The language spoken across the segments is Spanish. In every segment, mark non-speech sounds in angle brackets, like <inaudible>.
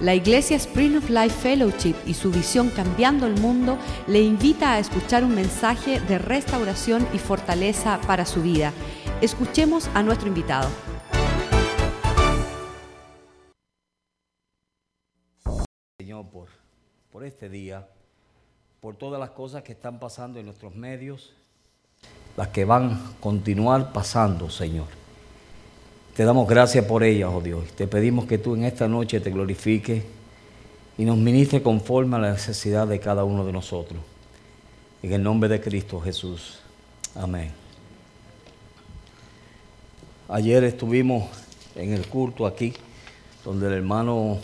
La Iglesia Spring of Life Fellowship y su visión Cambiando el Mundo le invita a escuchar un mensaje de restauración y fortaleza para su vida. Escuchemos a nuestro invitado. Señor, por, por este día, por todas las cosas que están pasando en nuestros medios, las que van a continuar pasando, Señor. Te damos gracias por ellas, oh Dios. Te pedimos que tú en esta noche te glorifiques y nos ministres conforme a la necesidad de cada uno de nosotros. En el nombre de Cristo Jesús. Amén. Ayer estuvimos en el culto aquí, donde el hermano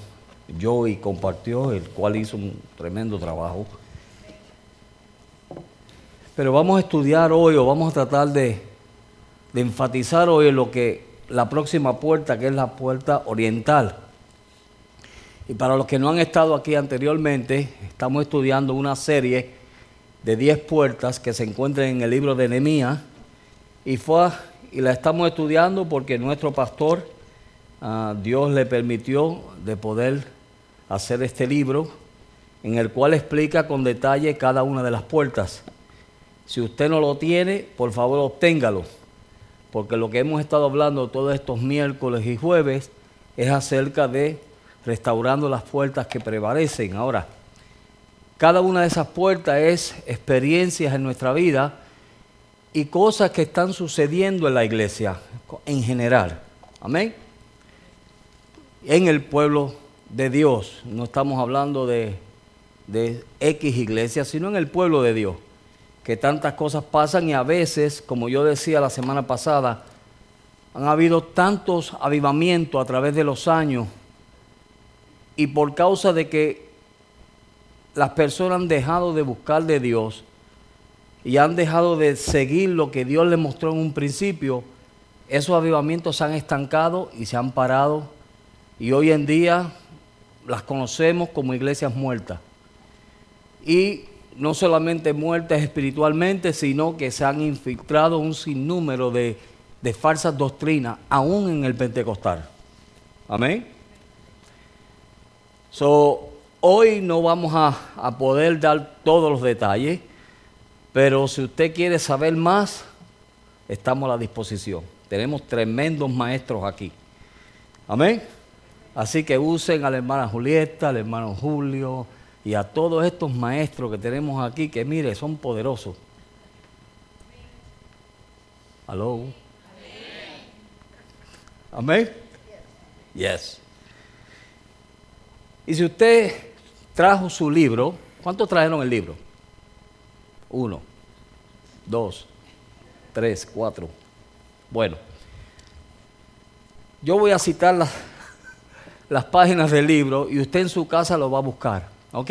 Joey compartió, el cual hizo un tremendo trabajo. Pero vamos a estudiar hoy o vamos a tratar de, de enfatizar hoy en lo que la próxima puerta, que es la puerta oriental. Y para los que no han estado aquí anteriormente, estamos estudiando una serie de 10 puertas que se encuentran en el libro de Nehemías y fue y la estamos estudiando porque nuestro pastor uh, Dios le permitió de poder hacer este libro en el cual explica con detalle cada una de las puertas. Si usted no lo tiene, por favor obténgalo porque lo que hemos estado hablando todos estos miércoles y jueves es acerca de restaurando las puertas que prevalecen. Ahora, cada una de esas puertas es experiencias en nuestra vida y cosas que están sucediendo en la iglesia en general. Amén. En el pueblo de Dios, no estamos hablando de, de X iglesia, sino en el pueblo de Dios que tantas cosas pasan y a veces, como yo decía la semana pasada, han habido tantos avivamientos a través de los años y por causa de que las personas han dejado de buscar de Dios y han dejado de seguir lo que Dios les mostró en un principio, esos avivamientos se han estancado y se han parado y hoy en día las conocemos como iglesias muertas. Y no solamente muertes espiritualmente, sino que se han infiltrado un sinnúmero de, de falsas doctrinas, aún en el pentecostal. Amén. So, hoy no vamos a, a poder dar todos los detalles, pero si usted quiere saber más, estamos a la disposición. Tenemos tremendos maestros aquí. Amén. Así que usen a la hermana Julieta, al hermano Julio, y a todos estos maestros que tenemos aquí, que mire, son poderosos. ¿Aló? Amén. Yes. Y si usted trajo su libro, ¿cuántos trajeron el libro? Uno, dos, tres, cuatro. Bueno, yo voy a citar las, las páginas del libro y usted en su casa lo va a buscar. ¿Ok?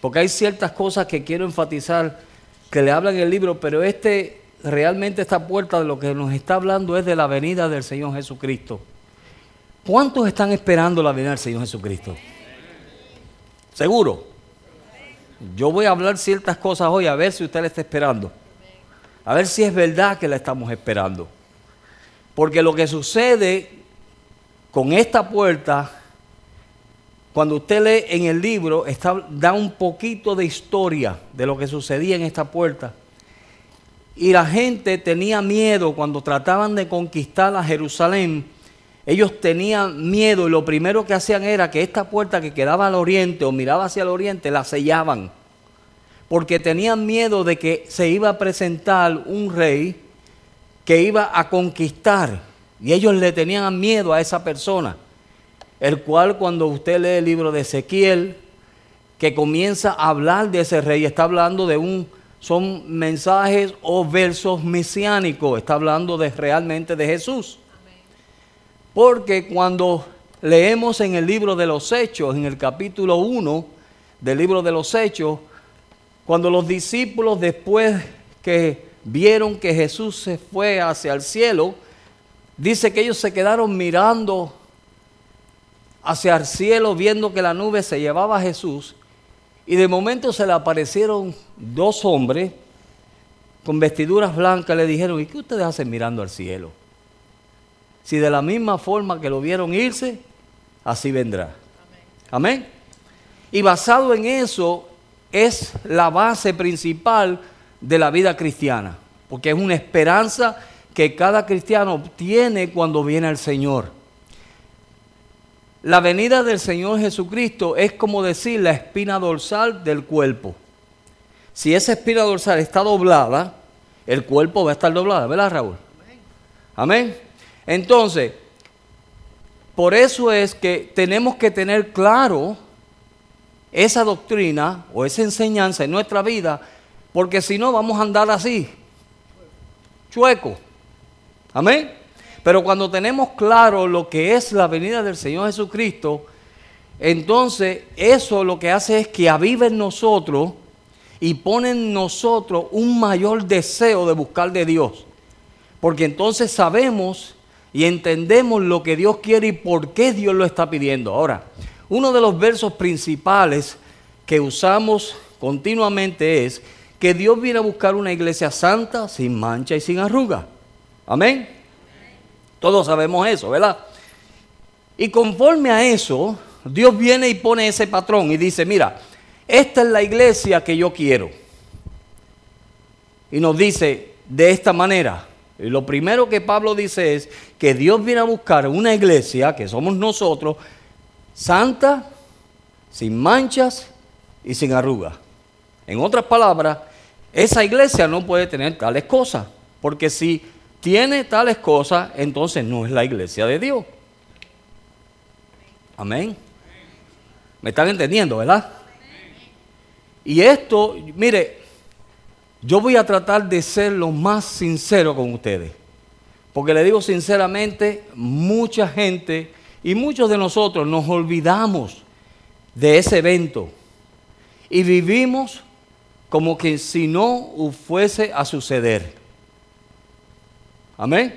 Porque hay ciertas cosas que quiero enfatizar que le hablan en el libro, pero este realmente esta puerta de lo que nos está hablando es de la venida del Señor Jesucristo. ¿Cuántos están esperando la venida del Señor Jesucristo? ¿Seguro? Yo voy a hablar ciertas cosas hoy a ver si usted la está esperando. A ver si es verdad que la estamos esperando. Porque lo que sucede con esta puerta cuando usted lee en el libro, está, da un poquito de historia de lo que sucedía en esta puerta. Y la gente tenía miedo cuando trataban de conquistar a Jerusalén. Ellos tenían miedo y lo primero que hacían era que esta puerta que quedaba al oriente o miraba hacia el oriente la sellaban. Porque tenían miedo de que se iba a presentar un rey que iba a conquistar. Y ellos le tenían miedo a esa persona el cual cuando usted lee el libro de Ezequiel, que comienza a hablar de ese rey, está hablando de un, son mensajes o versos mesiánicos, está hablando de realmente de Jesús. Porque cuando leemos en el libro de los Hechos, en el capítulo 1 del libro de los Hechos, cuando los discípulos después que vieron que Jesús se fue hacia el cielo, dice que ellos se quedaron mirando hacia el cielo viendo que la nube se llevaba a Jesús y de momento se le aparecieron dos hombres con vestiduras blancas, le dijeron, ¿y qué ustedes hacen mirando al cielo? Si de la misma forma que lo vieron irse, así vendrá. Amén. Y basado en eso es la base principal de la vida cristiana, porque es una esperanza que cada cristiano tiene cuando viene el Señor. La venida del Señor Jesucristo es como decir la espina dorsal del cuerpo. Si esa espina dorsal está doblada, el cuerpo va a estar doblado, ¿verdad, Raúl? Amén. Entonces, por eso es que tenemos que tener claro esa doctrina o esa enseñanza en nuestra vida, porque si no vamos a andar así, chueco. Amén. Pero cuando tenemos claro lo que es la venida del Señor Jesucristo, entonces eso lo que hace es que avive en nosotros y pone en nosotros un mayor deseo de buscar de Dios. Porque entonces sabemos y entendemos lo que Dios quiere y por qué Dios lo está pidiendo. Ahora, uno de los versos principales que usamos continuamente es que Dios viene a buscar una iglesia santa, sin mancha y sin arruga. Amén. Todos sabemos eso, ¿verdad? Y conforme a eso, Dios viene y pone ese patrón y dice, mira, esta es la iglesia que yo quiero. Y nos dice de esta manera, y lo primero que Pablo dice es que Dios viene a buscar una iglesia, que somos nosotros, santa, sin manchas y sin arrugas. En otras palabras, esa iglesia no puede tener tales cosas, porque si tiene tales cosas, entonces no es la iglesia de Dios. Amén. ¿Me están entendiendo, verdad? Y esto, mire, yo voy a tratar de ser lo más sincero con ustedes. Porque le digo sinceramente, mucha gente y muchos de nosotros nos olvidamos de ese evento y vivimos como que si no fuese a suceder. Amén.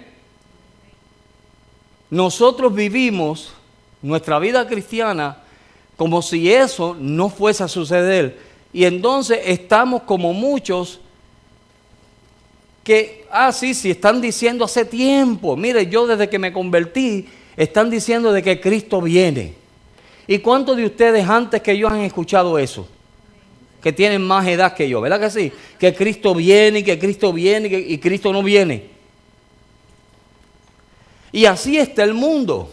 Nosotros vivimos nuestra vida cristiana como si eso no fuese a suceder. Y entonces estamos como muchos que, ah, sí, sí, están diciendo hace tiempo, mire, yo desde que me convertí, están diciendo de que Cristo viene. ¿Y cuántos de ustedes antes que yo han escuchado eso? Que tienen más edad que yo, ¿verdad que sí? Que Cristo viene y que Cristo viene y, y Cristo no viene. Y así está el mundo.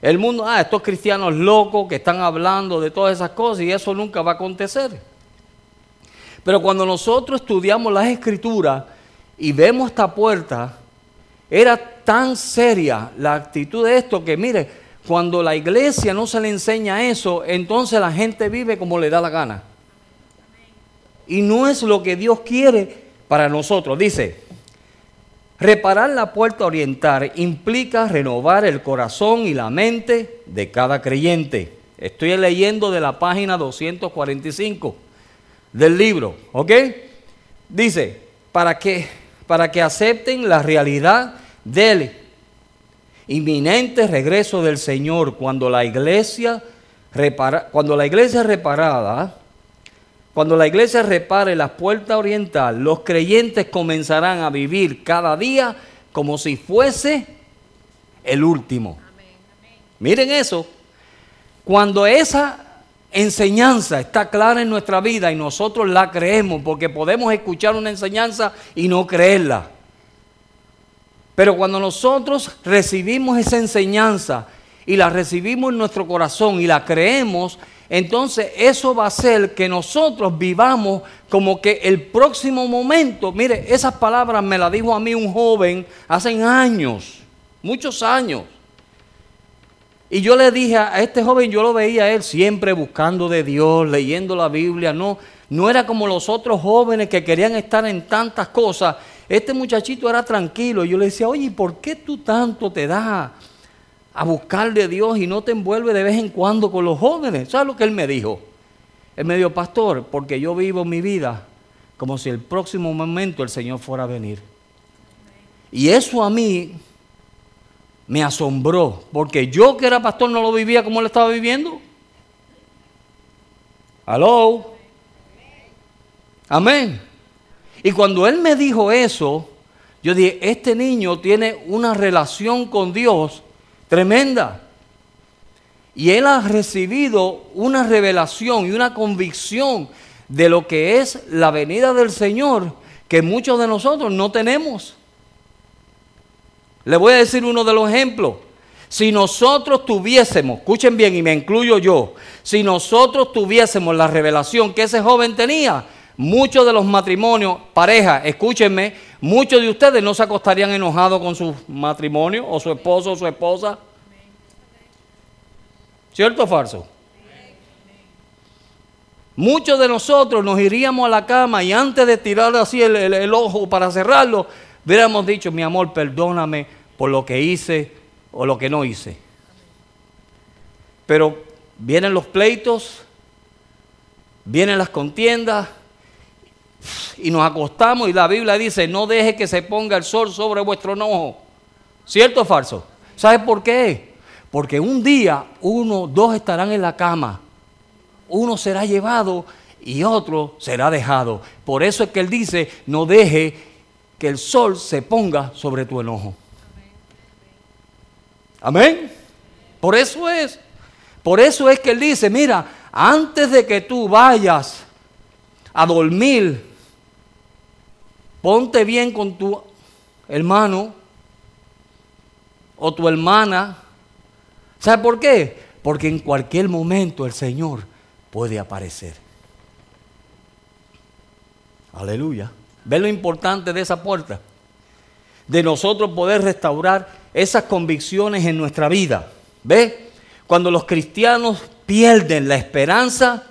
El mundo, ah, estos cristianos locos que están hablando de todas esas cosas y eso nunca va a acontecer. Pero cuando nosotros estudiamos las escrituras, y vemos esta puerta, era tan seria la actitud de esto que mire, cuando la iglesia no se le enseña eso, entonces la gente vive como le da la gana. Y no es lo que Dios quiere para nosotros. Dice, reparar la puerta oriental implica renovar el corazón y la mente de cada creyente. Estoy leyendo de la página 245 del libro, ¿ok? Dice, para que para que acepten la realidad del inminente regreso del Señor cuando la iglesia cuando la iglesia reparada cuando la iglesia repare la puerta oriental, los creyentes comenzarán a vivir cada día como si fuese el último. Miren eso. Cuando esa enseñanza está clara en nuestra vida y nosotros la creemos porque podemos escuchar una enseñanza y no creerla. Pero cuando nosotros recibimos esa enseñanza y la recibimos en nuestro corazón y la creemos, entonces eso va a hacer que nosotros vivamos como que el próximo momento, mire, esas palabras me las dijo a mí un joven hace años, muchos años. Y yo le dije a este joven, yo lo veía a él siempre buscando de Dios, leyendo la Biblia, no, no era como los otros jóvenes que querían estar en tantas cosas. Este muchachito era tranquilo. Yo le decía, oye, ¿por qué tú tanto te das a buscar de Dios y no te envuelves de vez en cuando con los jóvenes? ¿Sabes lo que él me dijo? Él me dijo, pastor, porque yo vivo mi vida como si el próximo momento el Señor fuera a venir. Y eso a mí me asombró, porque yo que era pastor no lo vivía como él estaba viviendo. Aló. Amén. Y cuando él me dijo eso, yo dije, este niño tiene una relación con Dios tremenda. Y él ha recibido una revelación y una convicción de lo que es la venida del Señor que muchos de nosotros no tenemos. Le voy a decir uno de los ejemplos. Si nosotros tuviésemos, escuchen bien y me incluyo yo, si nosotros tuviésemos la revelación que ese joven tenía, muchos de los matrimonios, pareja, escúchenme, muchos de ustedes no se acostarían enojados con su matrimonio o su esposo o su esposa. ¿Cierto o falso? Muchos de nosotros nos iríamos a la cama y antes de tirar así el, ojo para cerrarlo, hubiéramos dicho, mi amor, perdóname por lo que hice o lo que no hice. Pero vienen los pleitos, vienen las contiendas y nos acostamos y la Biblia dice, no deje que se ponga el sol sobre vuestro enojo. ¿Cierto o falso? ¿Sabes por qué? Porque un día uno, dos estarán en la cama uno será llevado y otro será dejado. Por eso es que él dice, no deje que el sol se ponga sobre tu enojo. Amén. Por eso es. Por eso es que él dice, mira, antes de que tú vayas a dormir, ponte bien con tu hermano o tu hermana. ¿Sabe por qué? Porque en cualquier momento el Señor puede aparecer. Aleluya. ¿Ve lo importante de esa puerta? De nosotros poder restaurar esas convicciones en nuestra vida. ¿Ve? Cuando los cristianos pierden la esperanza,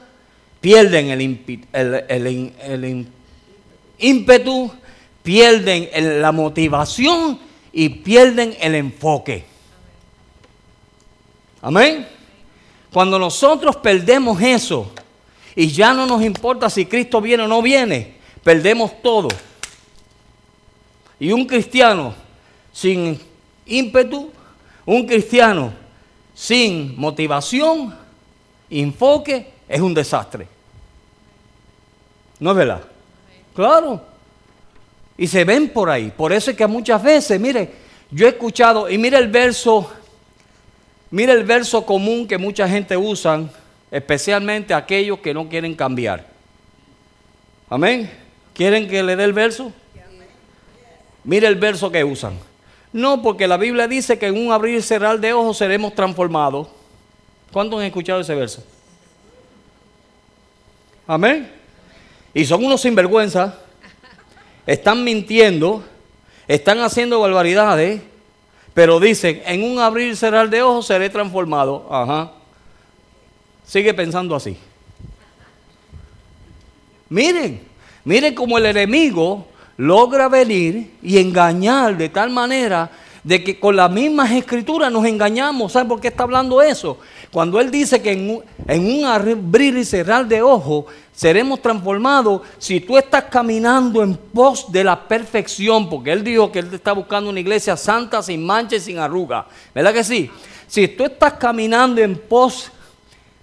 pierden el, ímpetu, pierden la motivación y pierden el enfoque. Amén. Cuando nosotros perdemos eso y ya no nos importa si Cristo viene o no viene, perdemos todo. Y un cristiano sin ímpetu, un cristiano sin motivación, enfoque, es un desastre. ¿No es verdad? Claro. Y se ven por ahí. Por eso es que muchas veces, mire, yo he escuchado, y mire el verso Mira el verso común que mucha gente usa, especialmente aquellos que no quieren cambiar. Amén. ¿Quieren que le dé el verso? Mira el verso que usan. No, porque la Biblia dice que en un abrir y cerrar de ojos seremos transformados. ¿Cuántos han escuchado ese verso? Amén. Y son unos sinvergüenza. Están mintiendo. Están haciendo barbaridades. Pero dicen, en un abrir y cerrar de ojos seré transformado. Ajá. Sigue pensando así. Miren, miren cómo el enemigo logra venir y engañar de tal manera de que con las mismas escrituras nos engañamos. ¿Sabe por qué está hablando eso? Cuando él dice que en un, en un abrir y cerrar de ojos seremos transformados si tú estás caminando en pos de la perfección, porque Él dijo que Él está buscando una iglesia santa, sin mancha y sin arruga. ¿Verdad que sí? Si tú estás caminando en pos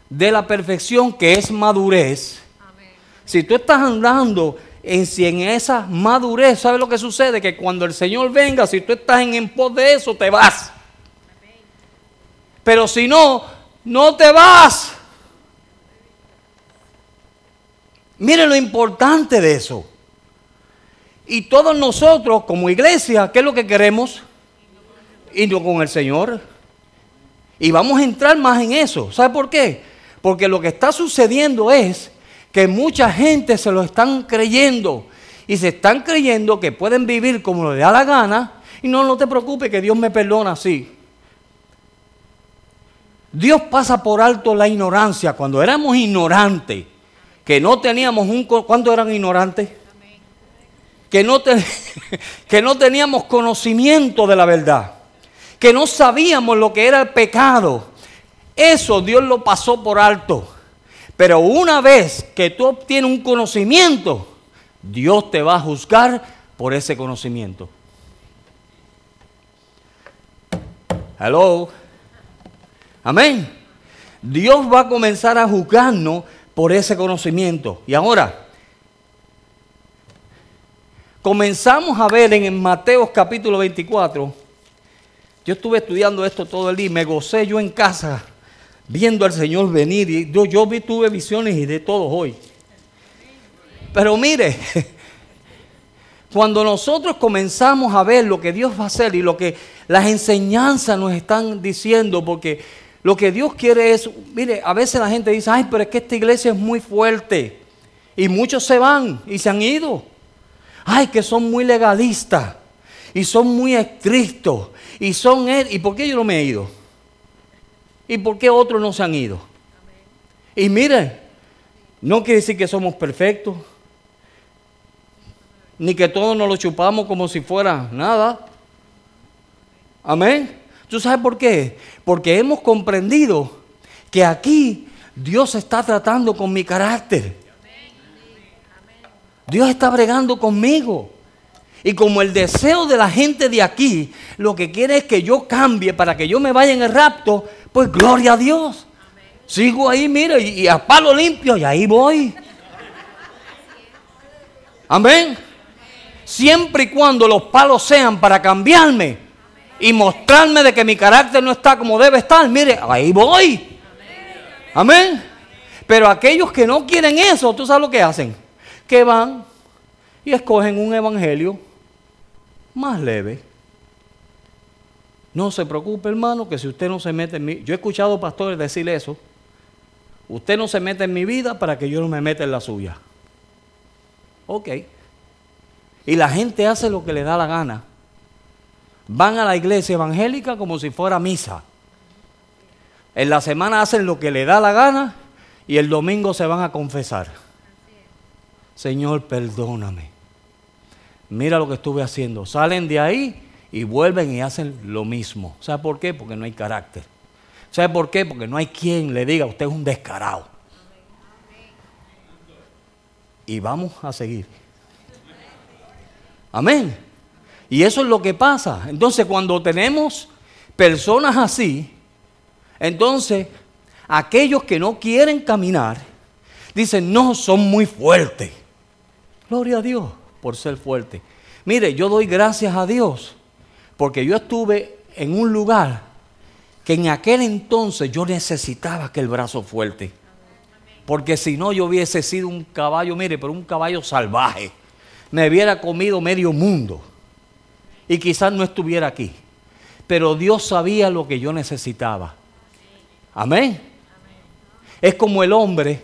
de la perfección, que es madurez, si tú estás andando en, en esa madurez, ¿sabes lo que sucede? Que cuando el Señor venga, si tú estás en, en pos de eso, te vas. Pero si no, no te vas. Miren lo importante de eso. Y todos nosotros como iglesia, ¿qué es lo que queremos? Irnos con el Señor. Y vamos a entrar más en eso. ¿Sabe por qué? Porque lo que está sucediendo es que mucha gente se lo están creyendo. Y se están creyendo que pueden vivir como le da la gana. Y no, no te preocupes que Dios me perdona así. Dios pasa por alto la ignorancia. Cuando éramos ignorantes, que no teníamos un... ¿Cuántos eran ignorantes? Que no, <laughs> que no teníamos conocimiento de la verdad. Que no sabíamos lo que era el pecado. Eso Dios lo pasó por alto. Pero una vez que tú obtienes un conocimiento, Dios te va a juzgar por ese conocimiento. Hello. Amén. Dios va a comenzar a juzgarnos por ese conocimiento. Y ahora, comenzamos a ver en Mateo capítulo 24, yo estuve estudiando esto todo el día y me gocé yo en casa viendo al Señor venir. Y yo, yo vi, tuve visiones y de todos hoy. Pero mire, <laughs> cuando nosotros comenzamos a ver lo que Dios va a hacer y lo que las enseñanzas nos están diciendo, porque lo que Dios quiere es, mire, a veces la gente dice, ay, pero es que esta iglesia es muy fuerte. Y muchos se van y se han ido. Ay, que son muy legalistas. Y son muy estrictos. Y son él. ¿Y por qué yo no me he ido? ¿Y por qué otros no se han ido? Y mire, no quiere decir que somos perfectos. Ni que todos nos lo chupamos como si fuera nada. Amén. ¿Tú sabes por qué? Porque hemos comprendido que aquí Dios está tratando con mi carácter. Dios está bregando conmigo. Y como el deseo de la gente de aquí lo que quiere es que yo cambie para que yo me vaya en el rapto, pues gloria a Dios. Sigo ahí, mira, y, y a palo limpio, y ahí voy. Amén. Siempre y cuando los palos sean para cambiarme, y mostrarme de que mi carácter no está como debe estar, mire, ahí voy. Amén. Pero aquellos que no quieren eso, ¿tú sabes lo que hacen? Que van y escogen un evangelio más leve. No se preocupe, hermano, que si usted no se mete en mi... Yo he escuchado pastores decir eso. Usted no se mete en mi vida para que yo no me meta en la suya. Ok. Y la gente hace lo que le da la gana van a la iglesia evangélica como si fuera misa. En la semana hacen lo que le da la gana y el domingo se van a confesar. Señor, perdóname. Mira lo que estuve haciendo. Salen de ahí y vuelven y hacen lo mismo. ¿Sabe por qué? Porque no hay carácter. ¿Sabe por qué? Porque no hay quien le diga, usted es un descarado. Y vamos a seguir. Amén. Y eso es lo que pasa. Entonces, cuando tenemos personas así, entonces aquellos que no quieren caminar, dicen, no, son muy fuertes. Gloria a Dios por ser fuerte. Mire, yo doy gracias a Dios porque yo estuve en un lugar que en aquel entonces yo necesitaba aquel brazo fuerte. Porque si no, yo hubiese sido un caballo, mire, pero un caballo salvaje. Me hubiera comido medio mundo y quizás no estuviera aquí. Pero Dios sabía lo que yo necesitaba. Amén. Es como el hombre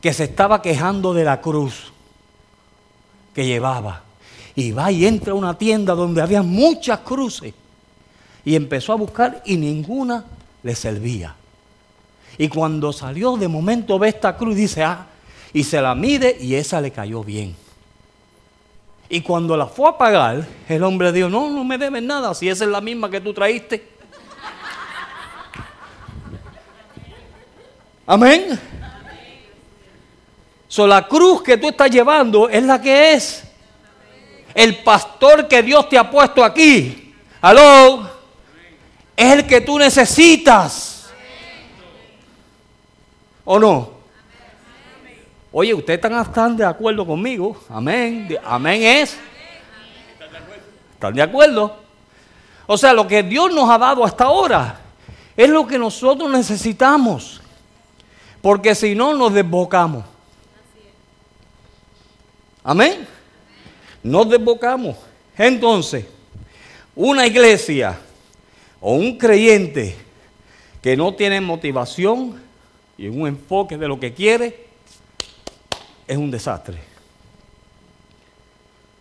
que se estaba quejando de la cruz que llevaba. Y va y entra a una tienda donde había muchas cruces. Y empezó a buscar y ninguna le servía. Y cuando salió de momento ve esta cruz, dice, ah, y se la mide y esa le cayó bien. Y cuando la fue a pagar, el hombre dijo, no, no me debes nada, si esa es la misma que tú traíste. <laughs> Amén. La cruz que tú estás llevando es la que es. El pastor que Dios te ha puesto aquí, aló, es el que tú necesitas. ¿O no? Oye, ustedes están de acuerdo conmigo. Amén. Amén es. ¿Están de acuerdo? O sea, lo que Dios nos ha dado hasta ahora es lo que nosotros necesitamos. Porque si no, nos desbocamos. Amén. Nos desbocamos. Entonces, una iglesia o un creyente que no tiene motivación y un enfoque de lo que quiere, es un desastre.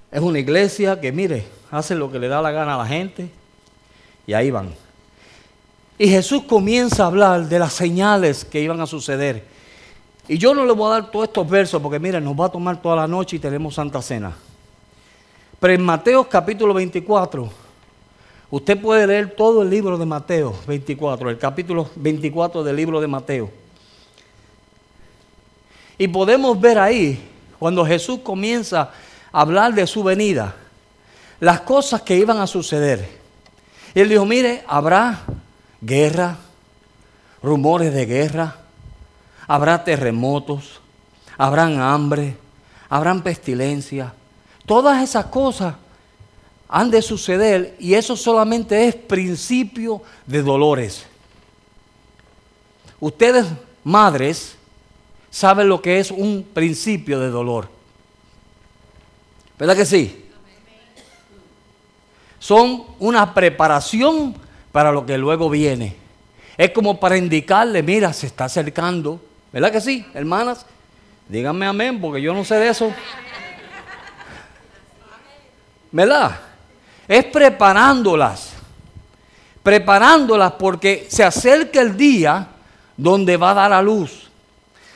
Es una iglesia que, mire, hace lo que le da la gana a la gente y ahí van. Y Jesús comienza a hablar de las señales que iban a suceder. Y yo no le voy a dar todos estos versos porque, mire, nos va a tomar toda la noche y tenemos Santa Cena. Pero en Mateo capítulo 24, usted puede leer todo el libro de Mateo 24, el capítulo 24 del libro de Mateo. Y podemos ver ahí, cuando Jesús comienza a hablar de su venida, las cosas que iban a suceder. Y él dijo, mire, habrá guerra, rumores de guerra, habrá terremotos, habrán hambre, habrán pestilencia. Todas esas cosas han de suceder y eso solamente es principio de dolores. ustedes, madres, saben lo que es un principio de dolor. ¿Verdad que sí? Son una preparación para lo que luego viene. Es como para indicarle, mira, se está acercando. ¿Verdad que sí, hermanas? Díganme amén, porque yo no sé de eso. ¿Verdad? Es preparándolas. Preparándolas porque se acerca el día donde va a dar a luz.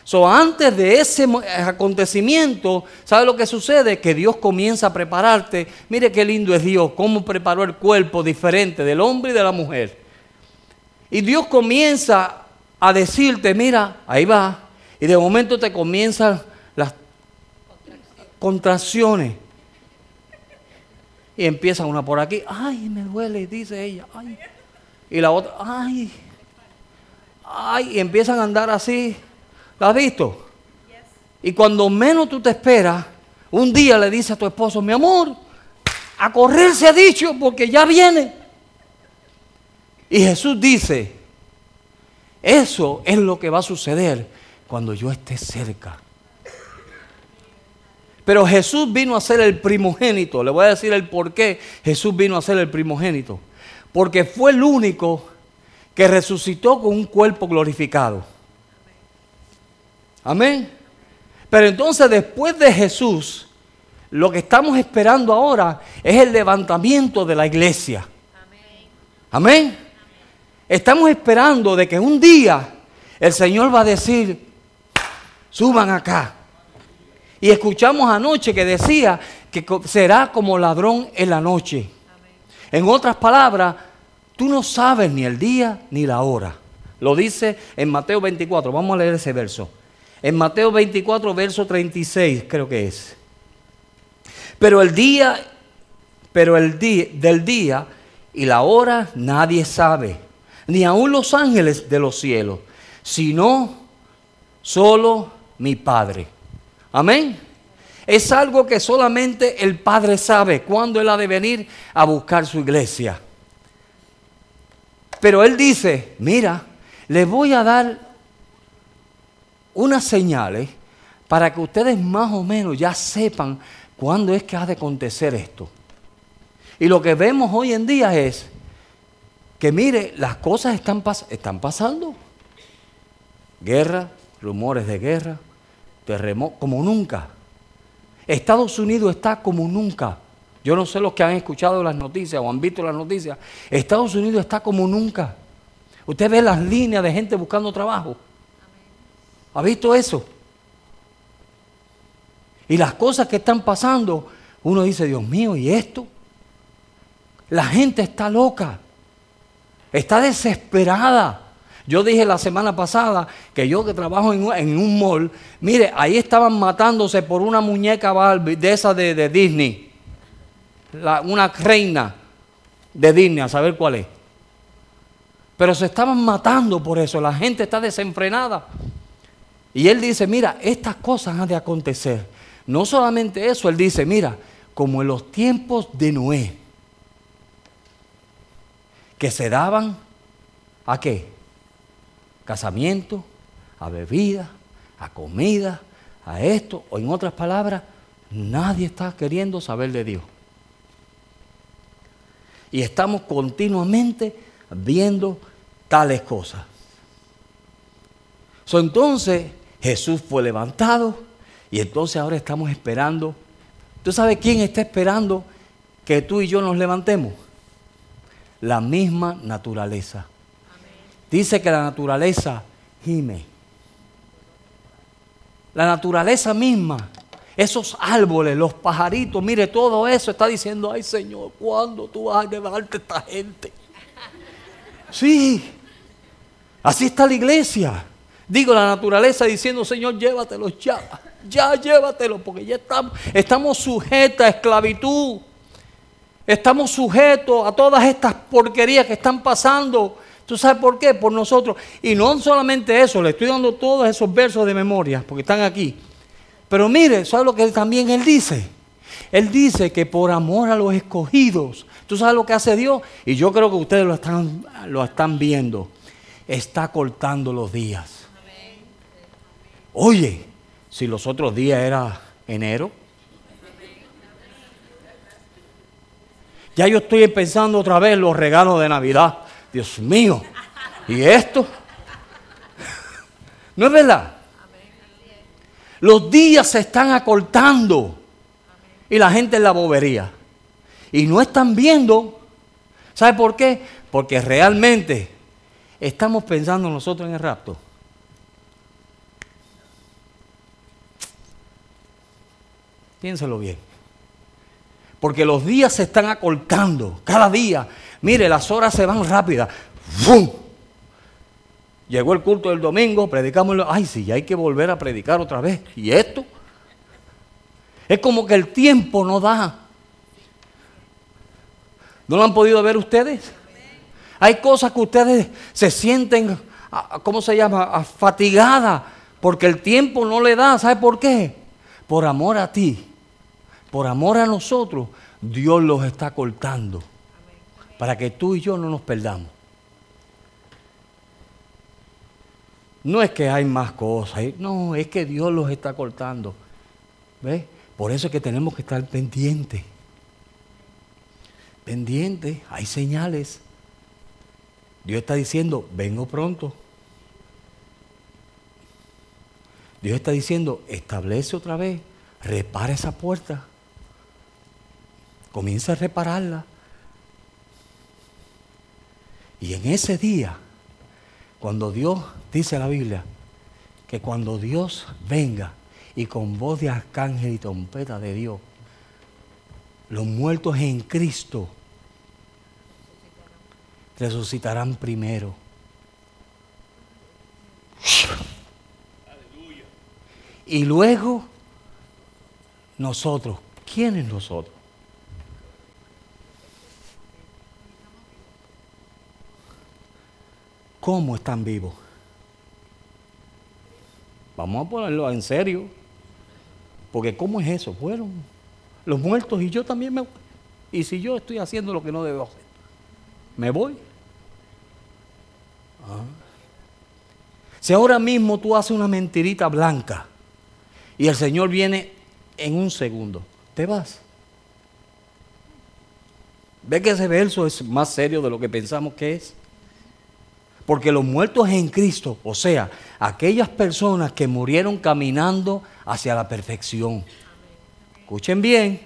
So, antes de ese acontecimiento, ¿sabe lo que sucede? Que Dios comienza a prepararte. Mire qué lindo es Dios, cómo preparó el cuerpo diferente del hombre y de la mujer. Y Dios comienza a decirte, mira, ahí va. Y de momento te comienzan las contracciones. Y empieza una por aquí, ay, me duele, dice ella, ay. Y la otra, ay, ay, y empiezan a andar así. ¿Lo has visto? Y cuando menos tú te esperas, un día le dice a tu esposo, mi amor, a correr se ha dicho porque ya viene. Y Jesús dice, eso es lo que va a suceder cuando yo esté cerca. Pero Jesús vino a ser el primogénito. Le voy a decir el por qué Jesús vino a ser el primogénito. Porque fue el único que resucitó con un cuerpo glorificado. Amén. Pero entonces después de Jesús, lo que estamos esperando ahora es el levantamiento de la iglesia. Amén. Estamos esperando de que un día el Señor va a decir, suban acá. Y escuchamos anoche que decía que será como ladrón en la noche. En otras palabras, tú no sabes ni el día ni la hora. Lo dice en Mateo 24. Vamos a leer ese verso. En Mateo 24, verso 36, creo que es. Pero el día, pero el día del día y la hora nadie sabe, ni aun los ángeles de los cielos, sino solo mi Padre. Amén. Es algo que solamente el Padre sabe cuándo Él ha de venir a buscar su iglesia. Pero Él dice, mira, le voy a dar unas señales para que ustedes más o menos ya sepan cuándo es que ha de acontecer esto. Y lo que vemos hoy en día es que mire, las cosas están, están pasando. Guerra, rumores de guerra, terremoto, como nunca. Estados Unidos está como nunca. Yo no sé los que han escuchado las noticias o han visto las noticias. Estados Unidos está como nunca. Usted ve las líneas de gente buscando trabajo. ¿Ha visto eso? Y las cosas que están pasando, uno dice, Dios mío, ¿y esto? La gente está loca, está desesperada. Yo dije la semana pasada que yo que trabajo en, un mall, mire, ahí estaban matándose por una muñeca de esa de, Disney, una reina de Disney, a saber cuál es. Pero se estaban matando por eso, la gente está desenfrenada. Y él dice, mira, estas cosas han de acontecer. No solamente eso, él dice, mira, como en los tiempos de Noé, que se daban a qué? Casamiento, a bebida, a comida, a esto, o en otras palabras, nadie está queriendo saber de Dios. Y estamos continuamente viendo tales cosas. Entonces, Jesús fue levantado y entonces ahora estamos esperando. ¿Tú sabes quién está esperando que tú y yo nos levantemos? La misma naturaleza. Dice que la naturaleza gime. La naturaleza misma, esos árboles, los pajaritos, mire, todo eso está diciendo, ay Señor, ¿cuándo tú vas a llevarte esta gente? Sí, así está la iglesia. Digo la naturaleza diciendo, Señor, llévatelo ya, ya llévatelo, porque ya estamos, estamos sujetos a esclavitud. Estamos sujetos a todas estas porquerías que están pasando. ¿Tú sabes por qué? Por nosotros. Y no solamente eso, le estoy dando todos esos versos de memoria, porque están aquí. Pero mire, ¿sabes lo que también él dice? Él dice que por amor a los escogidos, ¿tú sabes lo que hace Dios? Y yo creo que ustedes lo están, lo están viendo está cortando los días. Oye, si los otros días era enero. Ya yo estoy pensando otra vez los regalos de Navidad. Dios mío. ¿Y esto? ¿No es verdad? Los días se están acortando. Y la gente en la bobería. Y no están viendo. ¿Sabe por qué? Porque realmente estamos pensando nosotros en el rapto. Piénselo bien. Porque los días se están acortando. Cada día. Mire, las horas se van rápidas. ¡Bum! Llegó el culto del domingo, predicamos. Ay, sí, hay que volver a predicar otra vez. ¿Y esto? Es como que el tiempo no da. ¿No lo han podido ver ustedes? Hay cosas que ustedes se sienten, ¿cómo se llama? Fatigadas porque el tiempo no le da. ¿Sabe por qué? Por amor a ti, por amor a nosotros, Dios los está cortando para que tú y yo no nos perdamos. No es que hay más cosas, no, es que Dios los está cortando. ¿Ves? Por eso es que tenemos que estar pendientes. Pendientes, hay señales. Dios está diciendo, vengo pronto. Dios está diciendo, establece otra vez, repara esa puerta. Comienza a repararla. Y en ese día, cuando Dios, dice la Biblia, que cuando Dios venga y con voz de arcángel y trompeta de Dios, los muertos en Cristo resucitarán primero. Y luego nosotros, ¿quiénes nosotros? ¿Cómo están vivos? Vamos a ponerlo en serio. Porque ¿cómo es eso? Fueron los muertos y yo también me... Y si yo estoy haciendo lo que no debo hacer, me voy. Ah. Si ahora mismo tú haces una mentirita blanca y el Señor viene en un segundo, te vas. ¿Ve que ese verso es más serio de lo que pensamos que es? Porque los muertos en Cristo, o sea, aquellas personas que murieron caminando hacia la perfección. Escuchen bien,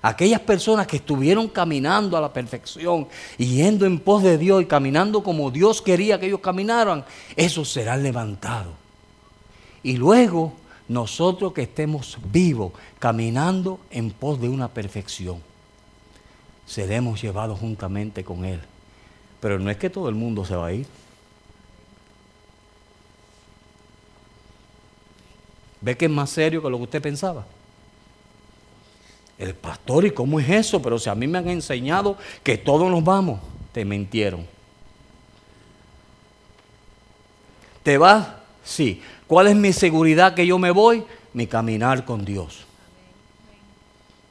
aquellas personas que estuvieron caminando a la perfección yendo en pos de Dios y caminando como Dios quería que ellos caminaran, esos serán levantados. Y luego nosotros que estemos vivos, caminando en pos de una perfección, seremos llevados juntamente con Él. Pero no es que todo el mundo se va a ir. ¿Ve que es más serio que lo que usted pensaba? El pastor, ¿y cómo es eso? Pero si a mí me han enseñado que todos nos vamos, te mintieron. ¿Te vas? Sí. ¿Cuál es mi seguridad que yo me voy? Mi caminar con Dios.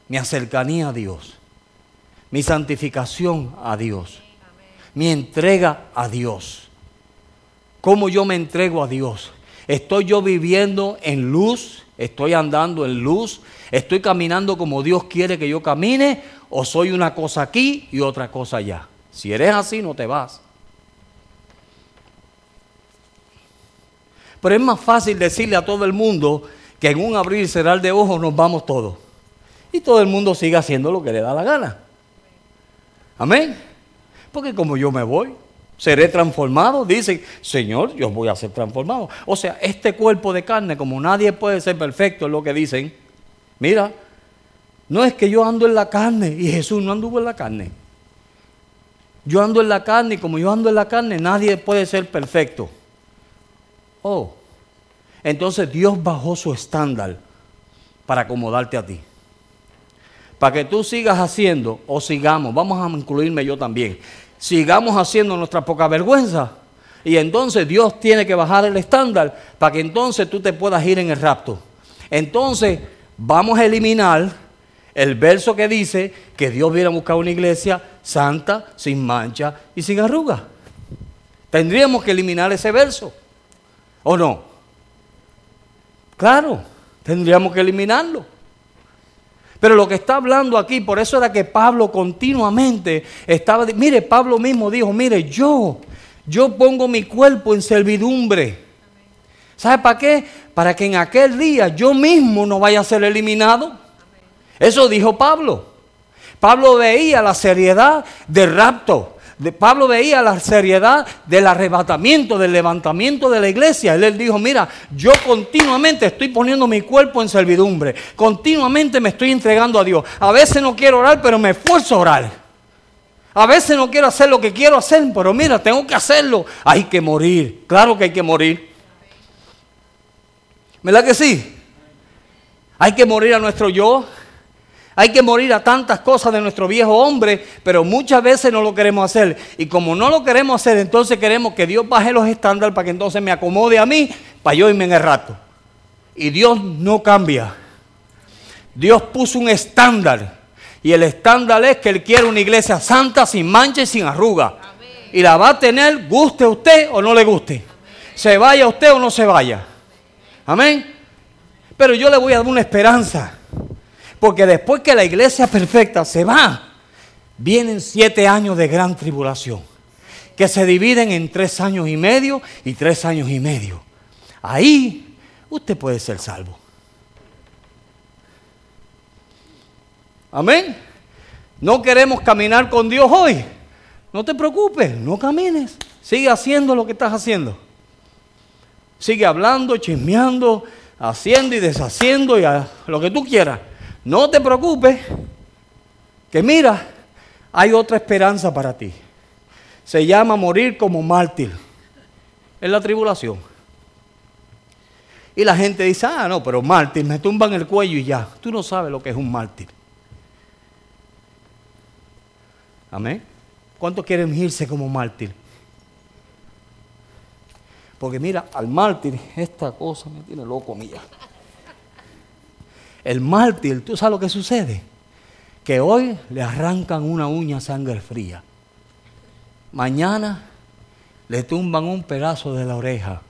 Mi cercanía a Dios. Mi santificación a Dios. Mi entrega a Dios. ¿Cómo yo me entrego a Dios? ¿Estoy yo viviendo en luz? ¿Estoy andando en luz? ¿Estoy caminando como Dios quiere que yo camine? ¿O soy una cosa aquí y otra cosa allá? Si eres así, no te vas. Pero es más fácil decirle a todo el mundo que en un abrir y cerrar de ojos nos vamos todos. Y todo el mundo sigue haciendo lo que le da la gana. Amén. Porque como yo me voy, seré transformado. Dice, Señor, yo voy a ser transformado. O sea, este cuerpo de carne, como nadie puede ser perfecto, es lo que dicen. Mira, no es que yo ando en la carne y Jesús no anduvo en la carne. Yo ando en la carne y como yo ando en la carne, nadie puede ser perfecto. Oh, entonces Dios bajó su estándar para acomodarte a ti. Para que tú sigas haciendo o sigamos, vamos a incluirme yo también, sigamos haciendo nuestra poca vergüenza. Y entonces Dios tiene que bajar el estándar para que entonces tú te puedas ir en el rapto. Entonces, vamos a eliminar el verso que dice que Dios viene a buscar una iglesia santa, sin mancha y sin arruga. Tendríamos que eliminar ese verso. ¿O no? Claro, tendríamos que eliminarlo. Pero lo que está hablando aquí, por eso era que Pablo continuamente estaba, mire, Pablo mismo dijo, mire, yo, yo pongo mi cuerpo en servidumbre. ¿Sabe para qué? Para que en aquel día yo mismo no vaya a ser eliminado. Eso dijo Pablo. Pablo veía la seriedad del rapto. Pablo veía la seriedad del arrebatamiento, del levantamiento de la iglesia. Él, él dijo, mira, yo continuamente estoy poniendo mi cuerpo en servidumbre. Continuamente me estoy entregando a Dios. A veces no quiero orar, pero me esfuerzo a orar. A veces no quiero hacer lo que quiero hacer, pero mira, tengo que hacerlo. Hay que morir. Claro que hay que morir. ¿Verdad que sí? Hay que morir a nuestro yo. Hay que morir a tantas cosas de nuestro viejo hombre, pero muchas veces no lo queremos hacer. Y como no lo queremos hacer, entonces queremos que Dios baje los estándares para que entonces me acomode a mí para yo irme en el rato. Y Dios no cambia. Dios puso un estándar. Y el estándar es que Él quiere una iglesia santa, sin mancha y sin arruga. Y la va a tener, guste usted o no le guste. Se vaya usted o no se vaya. Amén. Pero yo le voy a dar una esperanza. Porque después que la iglesia perfecta se va, vienen siete años de gran tribulación, que se dividen en tres años y medio y tres años y medio. Ahí usted puede ser salvo. Amén. No queremos caminar con Dios hoy. No te preocupes, no camines. Sigue haciendo lo que estás haciendo. Sigue hablando, chismeando, haciendo y deshaciendo y lo que tú quieras. No te preocupes, que mira, hay otra esperanza para ti. Se llama morir como mártir. Es la tribulación. Y la gente dice, ah, no, pero mártir, me tumban el cuello y ya. Tú no sabes lo que es un mártir. Amén. ¿Cuántos quieren irse como mártir? Porque mira, al mártir, esta cosa me tiene loco, mía. El mártir, ¿tú sabes lo que sucede? Que hoy le arrancan una uña sangre fría. Mañana le tumban un pedazo de la oreja.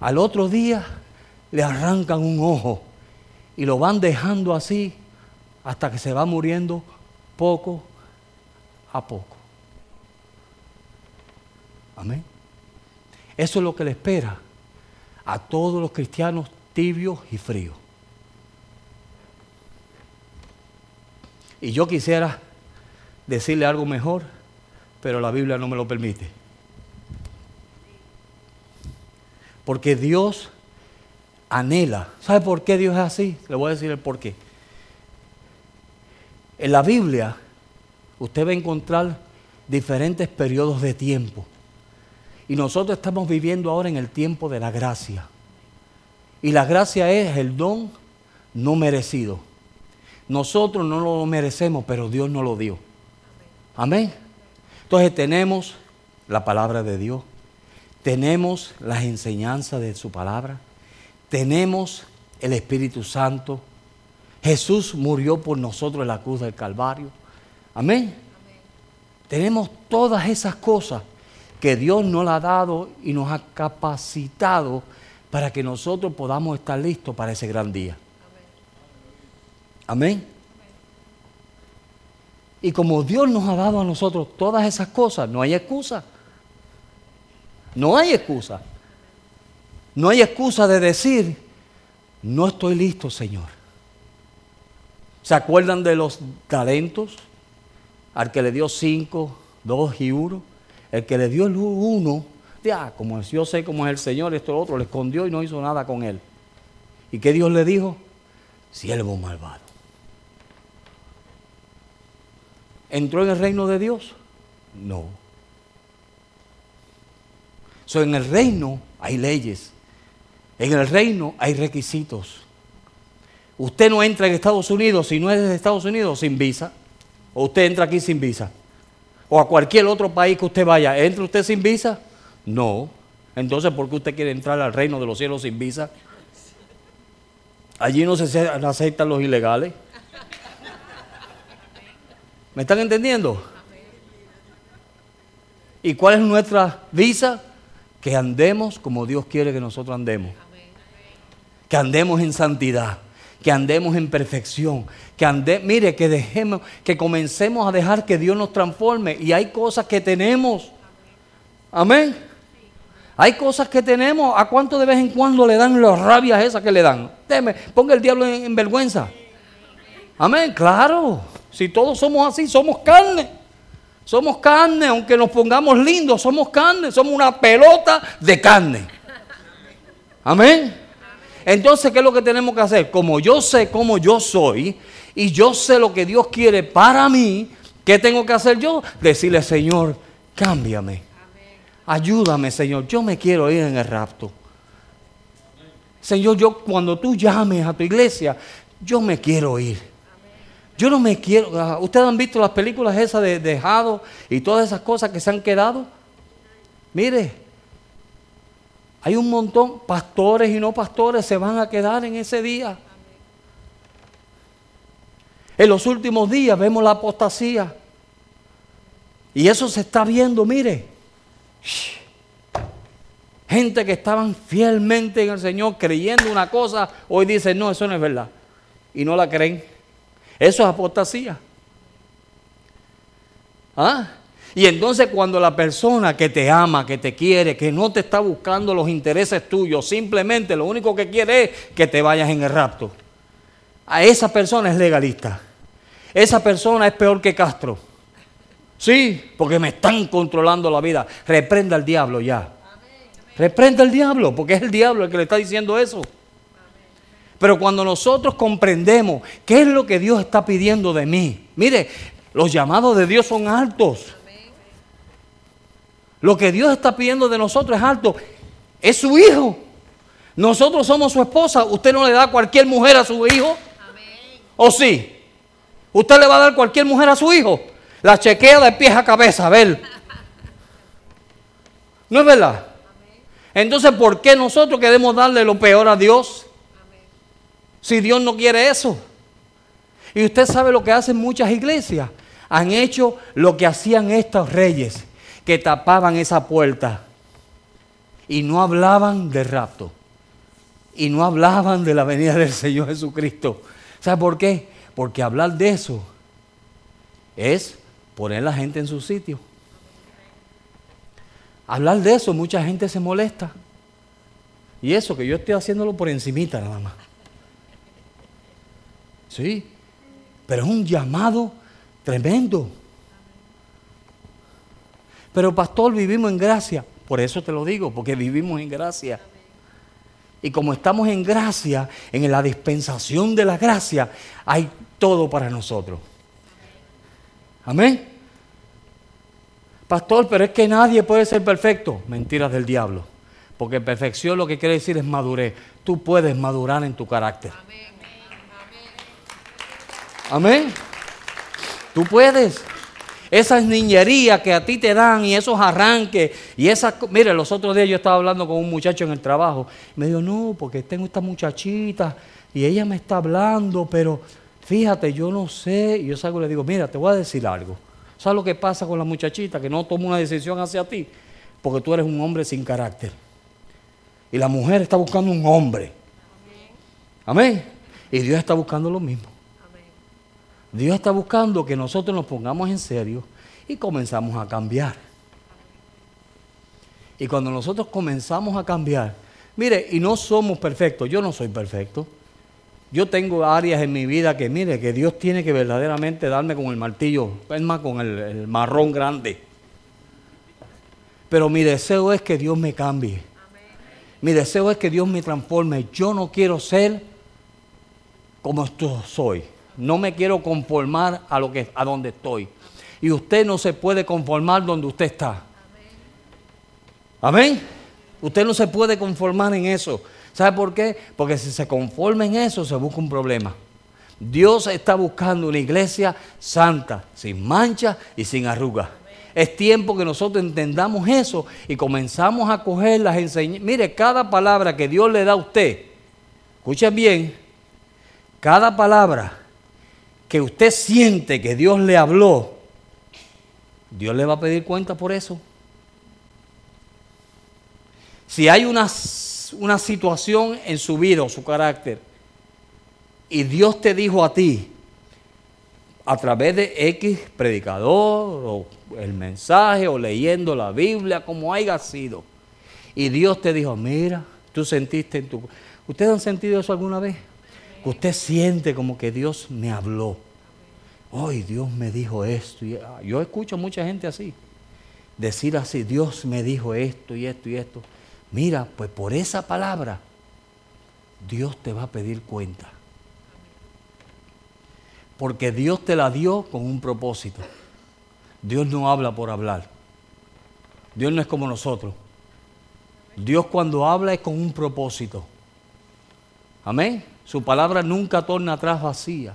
Al otro día le arrancan un ojo y lo van dejando así hasta que se va muriendo poco a poco. Amén. Eso es lo que le espera a todos los cristianos tibios y fríos. Y yo quisiera decirle algo mejor, pero la Biblia no me lo permite. Porque Dios anhela. ¿Sabe por qué Dios es así? Le voy a decir el por qué. En la Biblia usted va a encontrar diferentes periodos de tiempo. Y nosotros estamos viviendo ahora en el tiempo de la gracia. Y la gracia es el don no merecido. Nosotros no lo merecemos, pero Dios nos lo dio. Amén. Entonces tenemos la palabra de Dios, tenemos las enseñanzas de su palabra, tenemos el Espíritu Santo. Jesús murió por nosotros en la cruz del Calvario. Amén. Tenemos todas esas cosas que Dios nos ha dado y nos ha capacitado para que nosotros podamos estar listos para ese gran día. Amén. Y como Dios nos ha dado a nosotros todas esas cosas, no hay excusa. No hay excusa. No hay excusa de decir, no estoy listo, Señor. ¿Se acuerdan de los talentos? Al que le dio cinco, dos y uno. El que le dio el uno, ya, como yo sé cómo es el Señor, esto lo otro, le escondió y no hizo nada con él. ¿Y qué Dios le dijo? Siervo malvado. ¿Entró en el reino de Dios? No. So, en el reino hay leyes. En el reino hay requisitos. Usted no entra en Estados Unidos si no es de Estados Unidos sin visa. O usted entra aquí sin visa. O a cualquier otro país que usted vaya. ¿Entra usted sin visa? No. Entonces, ¿por qué usted quiere entrar al reino de los cielos sin visa? Allí no se aceptan los ilegales. ¿Me están entendiendo? ¿Y cuál es nuestra visa? Que andemos como Dios quiere que nosotros andemos. Que andemos en santidad, que andemos en perfección, que ande, mire, que dejemos, que comencemos a dejar que Dios nos transforme. Y hay cosas que tenemos. Amén. Hay cosas que tenemos. ¿A cuánto de vez en cuando le dan las rabias esas que le dan? Deme, ponga el diablo en vergüenza. Amén, claro. Si todos somos así, somos carne. Somos carne, aunque nos pongamos lindos, somos carne, somos una pelota de carne. Amén. Entonces, ¿qué es lo que tenemos que hacer? Como yo sé cómo yo soy y yo sé lo que Dios quiere para mí, ¿qué tengo que hacer yo? Decirle, Señor, cámbiame. Ayúdame, Señor. Yo me quiero ir en el rapto. Señor, yo cuando tú llames a tu iglesia, yo me quiero ir. Yo no me quiero. Ah, ¿Ustedes han visto las películas esas de dejado y todas esas cosas que se han quedado? Mire, hay un montón, pastores y no pastores se van a quedar en ese día. En los últimos días vemos la apostasía. Y eso se está viendo, mire. Gente que estaban fielmente en el Señor creyendo una cosa, hoy dicen, no, eso no es verdad. Y no la creen. Eso es apostasía. ¿Ah? Y entonces cuando la persona que te ama, que te quiere, que no te está buscando los intereses tuyos, simplemente lo único que quiere es que te vayas en el rapto. A esa persona es legalista. Esa persona es peor que Castro. Sí, porque me están controlando la vida. Reprenda al diablo ya. Reprenda al diablo, porque es el diablo el que le está diciendo eso. Pero cuando nosotros comprendemos qué es lo que Dios está pidiendo de mí, mire, los llamados de Dios son altos. Lo que Dios está pidiendo de nosotros es alto. Es su hijo. Nosotros somos su esposa. Usted no le da cualquier mujer a su hijo. ¿O sí? ¿Usted le va a dar cualquier mujer a su hijo? La chequea de pies a cabeza, a ver. ¿No es verdad? Entonces, ¿por qué nosotros queremos darle lo peor a Dios? Si Dios no quiere eso? Y usted sabe lo que hacen muchas iglesias. Han hecho lo que hacían estos reyes, que tapaban esa puerta y no hablaban de rapto. Y no hablaban de la venida del Señor Jesucristo. ¿Sabe por qué? Porque hablar de eso es poner a la gente en su sitio. Hablar de eso, mucha gente se molesta. Y eso que yo estoy haciéndolo por encimita nada más. Sí, pero es un llamado tremendo. Pero pastor, vivimos en gracia. Por eso te lo digo, porque vivimos en gracia. Y como estamos en gracia, en la dispensación de la gracia, hay todo para nosotros. Amén. Pastor, pero es que nadie puede ser perfecto. Mentiras del diablo. Porque perfección lo que quiere decir es madurez. Tú puedes madurar en tu carácter. Amén. Amén. Tú puedes. Esas niñerías que a ti te dan y esos arranques y esas... Mire, los otros días yo estaba hablando con un muchacho en el trabajo. me dijo, no, porque tengo esta muchachita y ella me está hablando, pero fíjate, yo no sé. Y yo salgo y le digo, mira, te voy a decir algo. ¿Sabes lo que pasa con la muchachita? Que no toma una decisión hacia ti porque tú eres un hombre sin carácter. Y la mujer está buscando un hombre. Amén. Y Dios está buscando lo mismo. Dios está buscando que nosotros nos pongamos en serio y comenzamos a cambiar. Y cuando nosotros comenzamos a cambiar, mire, y no somos perfectos, yo no soy perfecto. Yo tengo áreas en mi vida que, mire, que Dios tiene que verdaderamente darme con el martillo, es más, con el, el marrón grande. Pero mi deseo es que Dios me cambie. Mi deseo es que Dios me transforme. Yo no quiero ser como esto soy. No me quiero conformar a lo que a donde estoy. Y usted no se puede conformar donde usted está. Amén. Usted no se puede conformar en eso. ¿Sabe por qué? Porque si se conforma en eso, se busca un problema. Dios está buscando una iglesia santa, sin mancha y sin arrugas. Es tiempo que nosotros entendamos eso y comenzamos a coger las enseñanzas. Mire, cada palabra que Dios le da a usted, escuchen bien, cada palabra que usted siente que Dios le habló, Dios le va a pedir cuenta por eso. Si hay una, una situación en su vida o su carácter y Dios te dijo a ti, a través de X predicador o el mensaje o leyendo la Biblia, como haya sido, y Dios te dijo, mira, tú sentiste en tu... ¿Ustedes han sentido eso alguna vez? Usted siente como que Dios me habló. Hoy Dios me dijo esto. Y, ah, yo escucho a mucha gente así. Decir así, Dios me dijo esto y esto y esto. Mira, pues por esa palabra, Dios te va a pedir cuenta. Porque Dios te la dio con un propósito. Dios no habla por hablar. Dios no es como nosotros. Dios cuando habla es con un propósito. Amén. Su palabra nunca torna atrás vacía.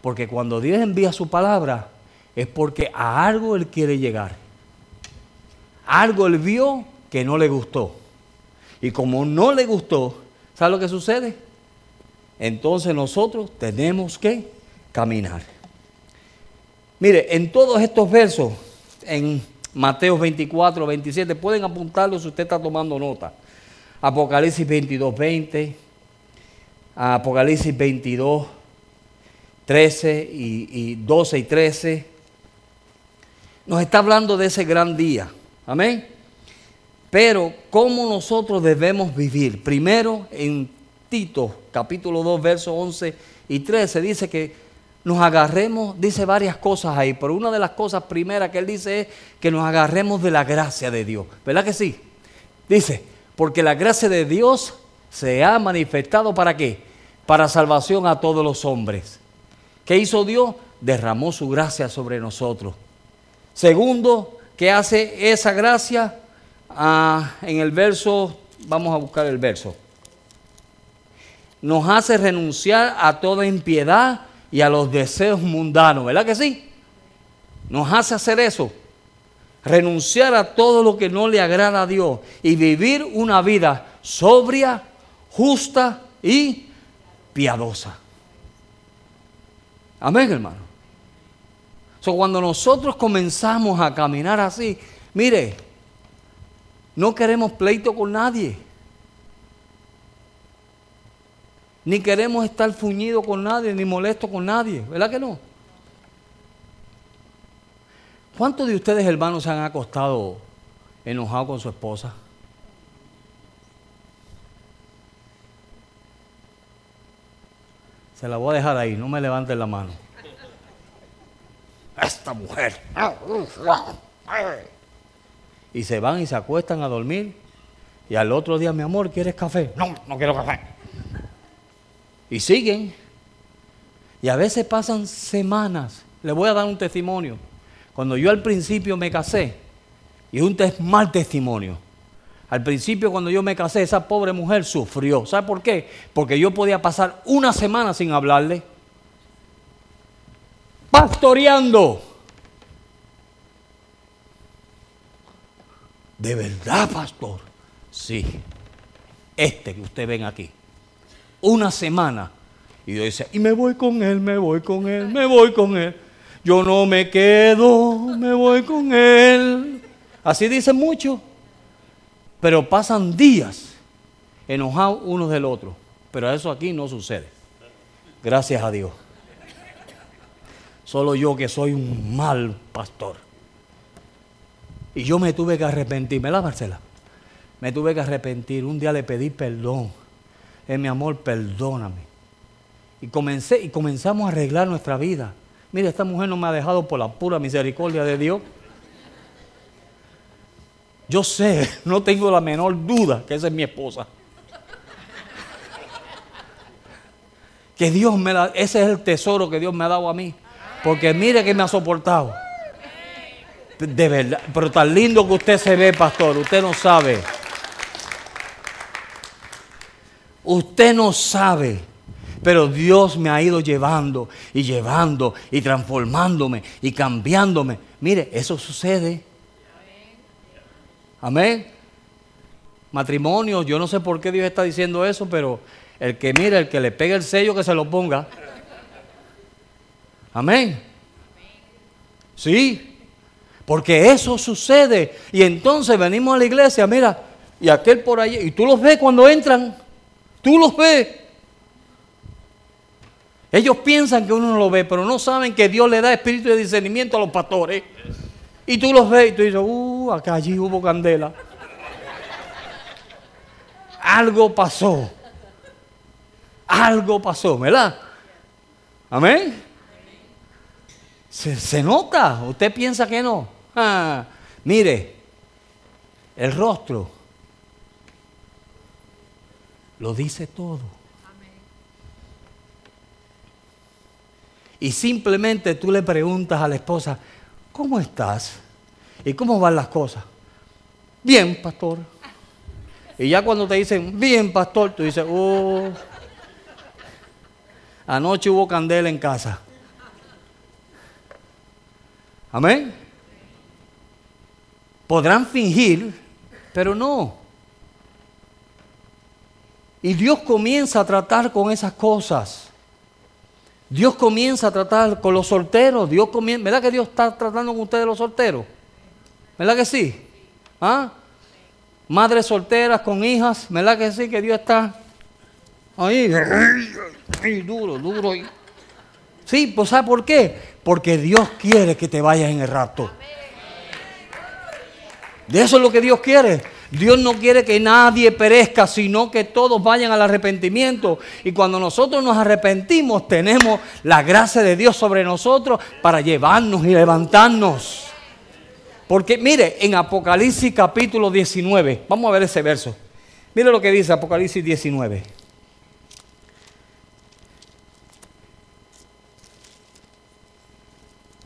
Porque cuando Dios envía su palabra es porque a algo Él quiere llegar. Algo Él vio que no le gustó. Y como no le gustó, ¿sabe lo que sucede? Entonces nosotros tenemos que caminar. Mire, en todos estos versos, en Mateo 24, 27, pueden apuntarlo si usted está tomando nota. Apocalipsis 22, 20, Apocalipsis 22, 13 y, y 12 y 13. Nos está hablando de ese gran día. Amén. Pero, ¿cómo nosotros debemos vivir? Primero, en Tito, capítulo 2, versos 11 y 13, dice que nos agarremos, dice varias cosas ahí, pero una de las cosas primeras que él dice es que nos agarremos de la gracia de Dios. ¿Verdad que sí? Dice, porque la gracia de Dios se ha manifestado para qué? Para salvación a todos los hombres. ¿Qué hizo Dios? Derramó su gracia sobre nosotros. Segundo, ¿qué hace esa gracia? Ah, en el verso, vamos a buscar el verso. Nos hace renunciar a toda impiedad y a los deseos mundanos, ¿verdad que sí? Nos hace hacer eso. Renunciar a todo lo que no le agrada a Dios y vivir una vida sobria, justa y piadosa. Amén, hermano. So, cuando nosotros comenzamos a caminar así, mire, no queremos pleito con nadie. Ni queremos estar fuñido con nadie, ni molesto con nadie. ¿Verdad que no? ¿Cuántos de ustedes, hermanos, se han acostado enojados con su esposa? Se la voy a dejar ahí, no me levanten la mano. Esta mujer. Y se van y se acuestan a dormir. Y al otro día, mi amor, ¿quieres café? No, no quiero café. Y siguen. Y a veces pasan semanas. Le voy a dar un testimonio. Cuando yo al principio me casé, y un mal testimonio. Al principio cuando yo me casé, esa pobre mujer sufrió. ¿Sabe por qué? Porque yo podía pasar una semana sin hablarle. Pastoreando. ¿De verdad, pastor? Sí. Este que usted ven aquí. Una semana. Y yo decía, y me voy con él, me voy con él, me voy con él. Yo no me quedo, me voy con él. Así dicen muchos. Pero pasan días enojados unos del otro. Pero eso aquí no sucede. Gracias a Dios. Solo yo que soy un mal pastor. Y yo me tuve que arrepentir. ¿Me la Marcela? Me tuve que arrepentir. Un día le pedí perdón. Es mi amor, perdóname. Y comencé y comenzamos a arreglar nuestra vida. Mira, esta mujer no me ha dejado por la pura misericordia de Dios. Yo sé, no tengo la menor duda que esa es mi esposa. Que Dios me da, ese es el tesoro que Dios me ha dado a mí. Porque mire que me ha soportado. De verdad, pero tan lindo que usted se ve, pastor, usted no sabe. Usted no sabe. Pero Dios me ha ido llevando y llevando y transformándome y cambiándome. Mire, eso sucede. Amén. Matrimonio, yo no sé por qué Dios está diciendo eso, pero el que mira, el que le pegue el sello, que se lo ponga. Amén. Sí, porque eso sucede. Y entonces venimos a la iglesia, mira, y aquel por allá. Y tú los ves cuando entran. Tú los ves. Ellos piensan que uno no lo ve, pero no saben que Dios le da espíritu de discernimiento a los pastores. Y tú los ves y tú dices, uh, acá allí hubo candela. Algo pasó. Algo pasó, ¿verdad? Amén. Se, nota. Usted piensa que no. Ah, mire, el rostro lo dice todo. Y simplemente tú le preguntas a la esposa, ¿cómo estás? ¿Y cómo van las cosas? Bien, pastor. Y ya cuando te dicen, bien, pastor, tú dices, oh, anoche hubo candela en casa. Amén. Podrán fingir, pero no. Y Dios comienza a tratar con esas cosas. Dios comienza a tratar con los solteros. Dios comienza, ¿verdad que Dios está tratando con ustedes los solteros? ¿Verdad que sí? ¿Ah? Madres solteras con hijas, ¿verdad que sí? Que Dios está ahí, duro, duro. Sí, pues ¿sabe por qué? Porque Dios quiere que te vayas en el rapto. De eso es lo que Dios quiere. Dios no quiere que nadie perezca, sino que todos vayan al arrepentimiento. Y cuando nosotros nos arrepentimos, tenemos la gracia de Dios sobre nosotros para llevarnos y levantarnos. Porque mire, en Apocalipsis capítulo 19, vamos a ver ese verso. Mire lo que dice Apocalipsis 19.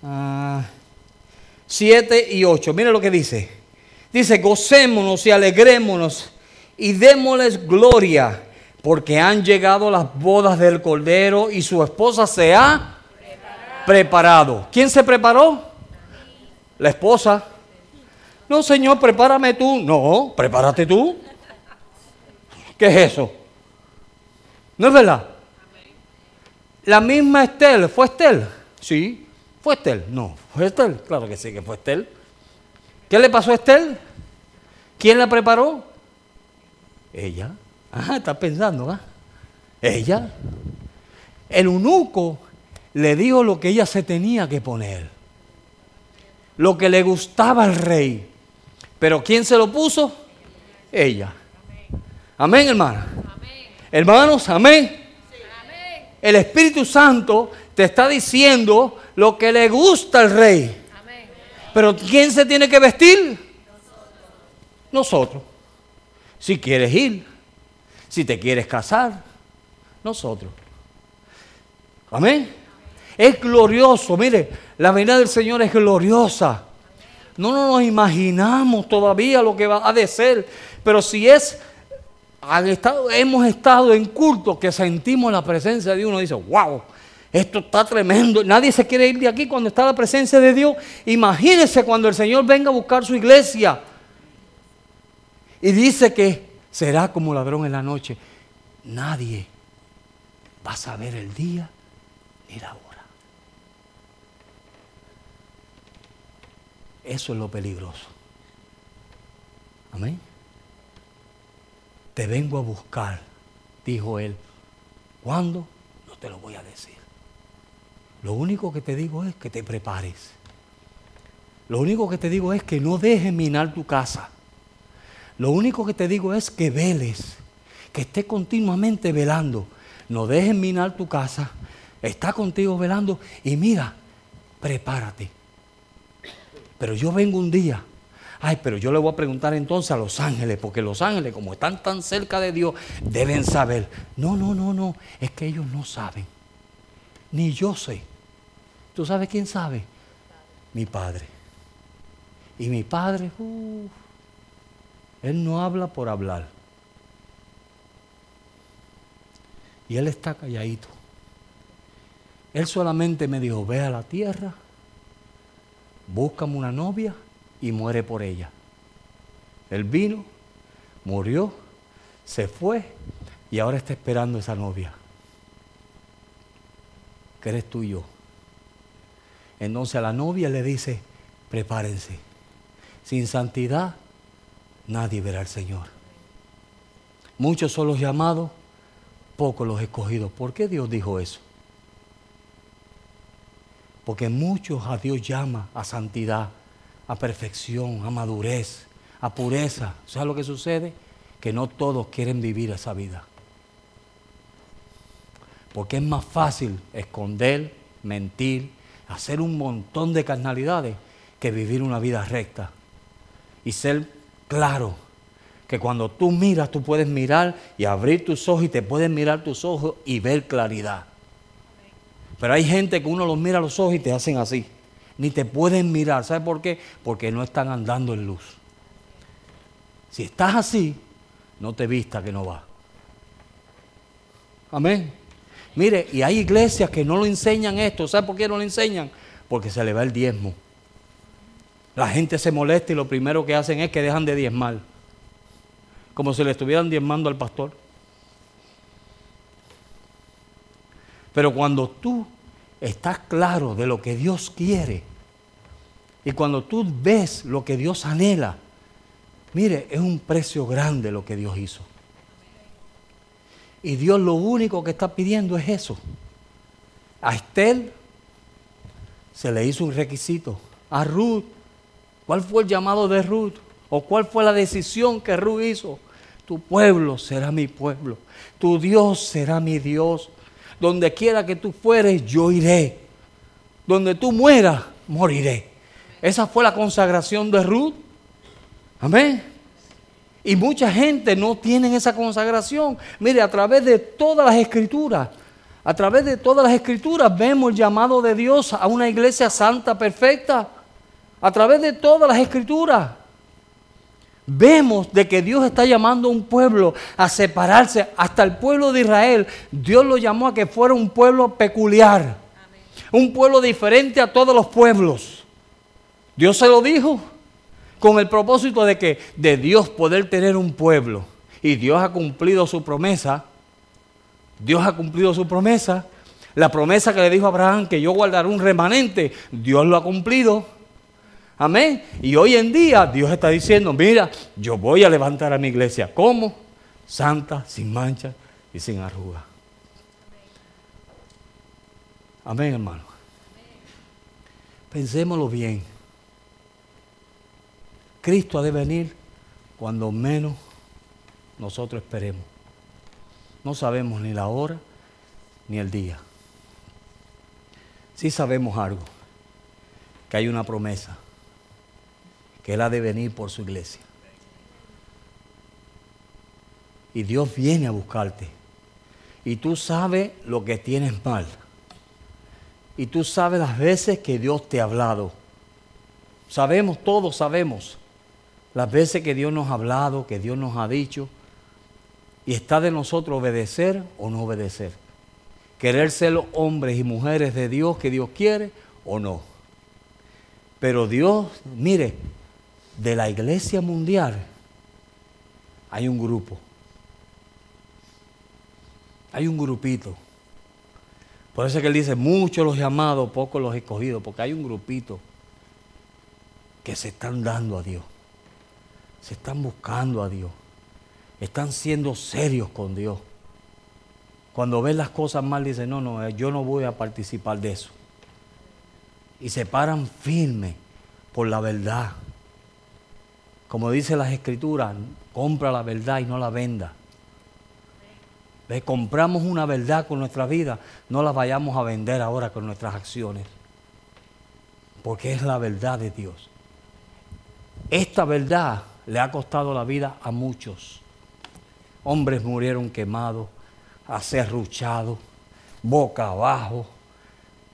Ah, 7 y 8, mire lo que dice. Dice, gocémonos y alegrémonos y démosles gloria, porque han llegado las bodas del Cordero y su esposa se ha preparado. ¿Quién se preparó? La esposa. No, Señor, prepárame tú. No, prepárate tú. ¿Qué es eso? ¿No es verdad? La misma Estel, ¿fue Estel? Sí, fue Estel. No, fue Estel. Claro que sí que fue Estel. ¿Qué le pasó a Estel? ¿Quién la preparó? Ella. Ajá, está pensando, ¿ah? Ella. El eunuco le dijo lo que ella se tenía que poner. Lo que le gustaba al rey. Pero ¿quién se lo puso? Ella. Amén, hermana. Hermanos, amén. El Espíritu Santo te está diciendo lo que le gusta al rey. Pero ¿quién se tiene que vestir? Nosotros. Si quieres ir, si te quieres casar, nosotros. Amén. Es glorioso, mire, la venida del Señor es gloriosa. No nos imaginamos todavía lo que va a de ser, pero si es, hemos estado en culto que sentimos la presencia de uno dice, wow, esto está tremendo. Nadie se quiere ir de aquí cuando está la presencia de Dios. Imagínese cuando el Señor venga a buscar su iglesia. Y dice que será como ladrón en la noche. Nadie va a saber el día ni la hora. Eso es lo peligroso. Amén. Te vengo a buscar, dijo él. ¿Cuándo? No te lo voy a decir. Lo único que te digo es que te prepares. Lo único que te digo es que no dejes minar tu casa. Lo único que te digo es que veles, que estés continuamente velando. No dejes minar tu casa. Está contigo velando y mira, prepárate. Pero yo vengo un día. Ay, pero yo le voy a preguntar entonces a los ángeles, porque los ángeles, como están tan cerca de Dios, deben saber. No, no, no, no. Es que ellos no saben. Ni yo sé. ¿Tú sabes quién sabe? Mi padre. Y mi padre, él no habla por hablar. Y él está calladito. Él solamente me dijo, ve a la tierra, búscame una novia y muere por ella. Él vino, murió, se fue y ahora está esperando esa novia que eres tú y yo. Entonces a la novia le dice, prepárense. Sin santidad nadie verá al Señor. Muchos son los llamados, pocos los escogidos. ¿Por qué Dios dijo eso? Porque muchos a Dios llama a santidad, a perfección, a madurez, a pureza. ¿Sabes lo que sucede? Que no todos quieren vivir esa vida. Porque es más fácil esconder, mentir, hacer un montón de carnalidades que vivir una vida recta. Y ser claro que cuando tú miras, tú puedes mirar y abrir tus ojos y te pueden mirar tus ojos y ver claridad. Pero hay gente que uno los mira a los ojos y te hacen así. Ni te pueden mirar. ¿Sabes por qué? Porque no están andando en luz. Si estás así, no te vista que no va. Amén. Mire, y hay iglesias que no lo enseñan esto. ¿Sabe por qué no lo enseñan? Porque se le va el diezmo. La gente se molesta y lo primero que hacen es que dejan de diezmar. Como si le estuvieran diezmando al pastor. Pero cuando tú estás claro de lo que Dios quiere y cuando tú ves lo que Dios anhela, mire, es un precio grande lo que Dios hizo. Y Dios lo único que está pidiendo es eso. A Estel se le hizo un requisito. A Ruth, ¿cuál fue el llamado de Ruth? ¿O cuál fue la decisión que Ruth hizo? Tu pueblo será mi pueblo. Tu Dios será mi Dios. Donde quiera que tú fueres, yo iré. Donde tú mueras, moriré. Esa fue la consagración de Ruth. Amén. Y mucha gente no tiene esa consagración. Mire, a través de todas las escrituras, a través de todas las escrituras vemos el llamado de Dios a una iglesia santa, perfecta. A través de todas las escrituras vemos de que Dios está llamando a un pueblo a separarse. Hasta el pueblo de Israel, Dios lo llamó a que fuera un pueblo peculiar. Un pueblo diferente a todos los pueblos. Dios se lo dijo con el propósito de que de Dios poder tener un pueblo. Y Dios ha cumplido su promesa. Dios ha cumplido su promesa. La promesa que le dijo a Abraham que yo guardaré un remanente, Dios lo ha cumplido. Amén. Y hoy en día Dios está diciendo, mira, yo voy a levantar a mi iglesia. ¿Cómo? Santa, sin mancha y sin arruga. Amén, hermano. Pensémoslo bien. Cristo ha de venir cuando menos nosotros esperemos. No sabemos ni la hora ni el día. Sí sabemos algo, que hay una promesa que Él ha de venir por su iglesia. Y Dios viene a buscarte. Y tú sabes lo que tienes mal. Y tú sabes las veces que Dios te ha hablado. Sabemos, todos sabemos, las veces que Dios nos ha hablado, que Dios nos ha dicho. Y está de nosotros obedecer o no obedecer. Querer ser los hombres y mujeres de Dios que Dios quiere o no. Pero Dios, mire, de la iglesia mundial hay un grupo. Hay un grupito. Por eso es que él dice, muchos los llamados, pocos los escogidos, porque hay un grupito que se están dando a Dios. Se están buscando a Dios. Están siendo serios con Dios. Cuando ven las cosas mal, dicen, no, no, yo no voy a participar de eso. Y se paran firmes por la verdad. Como dice las escrituras, compra la verdad y no la venda. ¿Ve? Compramos una verdad con nuestra vida, no la vayamos a vender ahora con nuestras acciones. Porque es la verdad de Dios. Esta verdad le ha costado la vida a muchos. Hombres murieron quemados, acerruchados, boca abajo.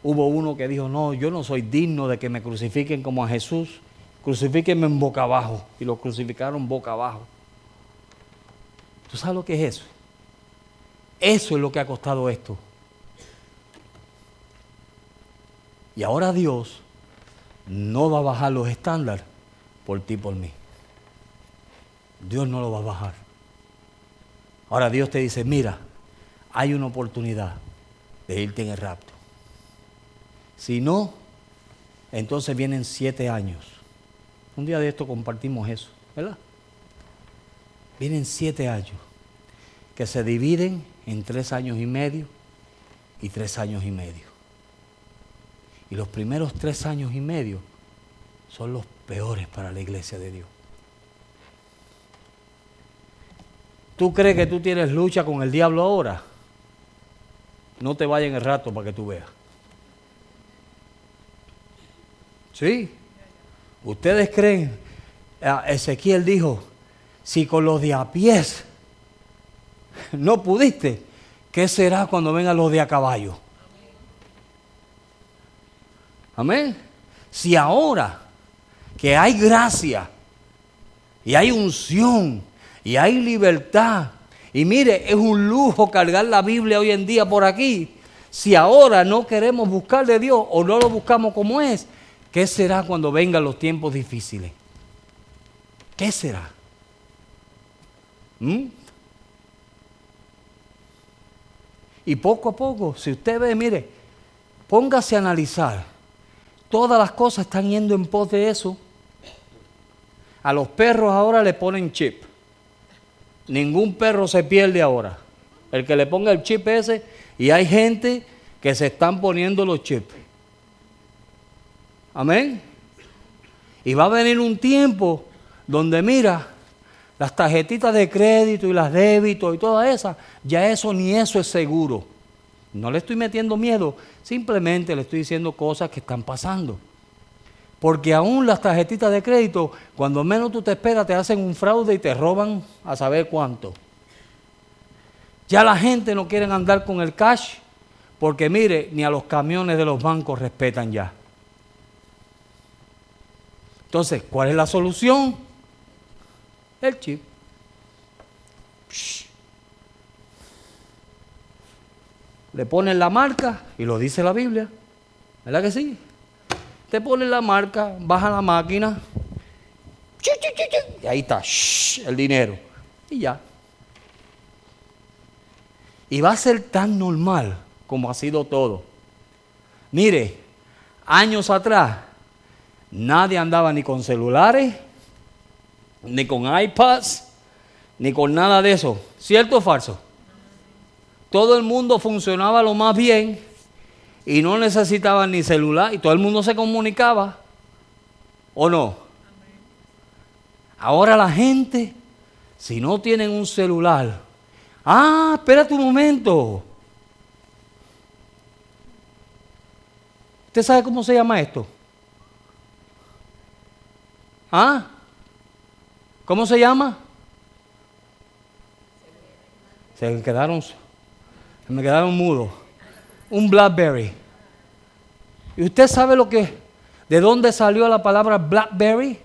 Hubo uno que dijo, no, yo no soy digno de que me crucifiquen como a Jesús crucifíquenme en boca abajo. Y lo crucificaron boca abajo. ¿Tú sabes lo que es eso? Eso es lo que ha costado esto. Y ahora Dios no va a bajar los estándares por ti por mí. Dios no lo va a bajar. Ahora Dios te dice, mira, hay una oportunidad de irte en el rapto. Si no, entonces vienen siete años un día de esto compartimos eso, ¿verdad? Vienen siete años. que se dividen en tres años y medio y tres años y medio. Y los primeros tres años y medio son los peores para la iglesia de Dios. ¿Tú crees que tú tienes lucha con el diablo ahora? No te vayas en el rato para que tú veas. ¿Sí? ¿Ustedes creen? Ezequiel dijo, si con los de a pies no pudiste, ¿qué será cuando vengan los de a caballo? Amén. Si ahora que hay gracia y hay unción y hay libertad, y mire, es un lujo cargar la Biblia hoy en día por aquí. Si ahora no queremos buscar de Dios o no lo buscamos como es, ¿qué será cuando vengan los tiempos difíciles? ¿Qué será? ¿Mm? Y poco a poco, si usted ve, mire, póngase a analizar. Todas las cosas están yendo en pos de eso. A los perros ahora le ponen chip. Ningún perro se pierde ahora. El que le ponga el chip ese, y hay gente que se están poniendo los chips. Amén. Y va a venir un tiempo donde mira, las tarjetitas de crédito y las débitos y todas esas, ya eso ni eso es seguro. No le estoy metiendo miedo, simplemente le estoy diciendo cosas que están pasando. Porque aún las tarjetitas de crédito, cuando menos tú te esperas, te hacen un fraude y te roban a saber cuánto. Ya la gente no quiere andar con el cash, porque mire, ni a los camiones de los bancos respetan ya. Entonces, ¿cuál es la solución? el chip. Le ponen la marca y lo dice la Biblia. ¿Verdad que sí? Te ponen la marca, baja la máquina. Y ahí está el dinero. Y ya. Y va a ser tan normal como ha sido todo. Mire, años atrás nadie andaba ni con celulares, ni con iPads, ni con nada de eso. ¿Cierto o falso? Todo el mundo funcionaba lo más bien y no necesitaba ni celular y todo el mundo se comunicaba. ¿O no? Ahora la gente, si no tienen un celular, ah, espérate un momento. ¿Usted sabe cómo se llama esto? ¿Ah? ¿Cómo se llama? Se quedaron, se me quedaron mudos. Un Blackberry. ¿Y usted sabe lo que, de dónde salió la palabra Blackberry?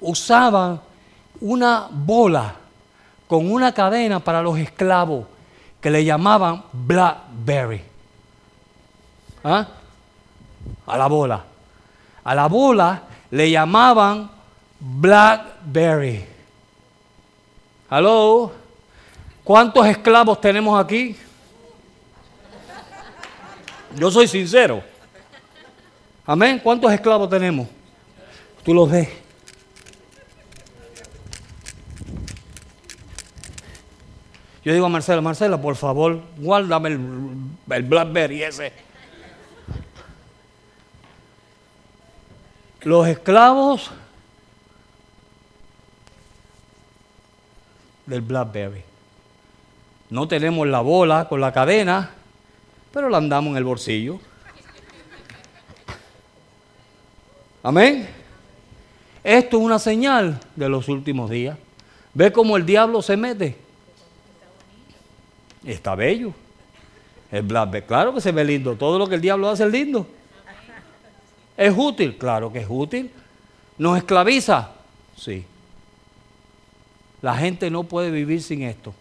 Usaban una bola con una cadena para los esclavos que le llamaban Blackberry. ¿Ah? A la bola. A la bola le llamaban Blackberry. Hello. ¿Cuántos esclavos tenemos aquí? Yo soy sincero. Amén. ¿Cuántos esclavos tenemos? Tú los ves. Yo digo a Marcela, Marcela, por favor, guárdame el, el Blackberry ese. Los esclavos del Blackberry. No tenemos la bola con la cadena, pero la andamos en el bolsillo. Amén. Esto es una señal de los últimos días. ¿Ve cómo el diablo se mete? Está bello. El claro que se ve lindo. Todo lo que el diablo hace es lindo. ¿Es útil? Claro que es útil. ¿Nos esclaviza? Sí. La gente no puede vivir sin esto.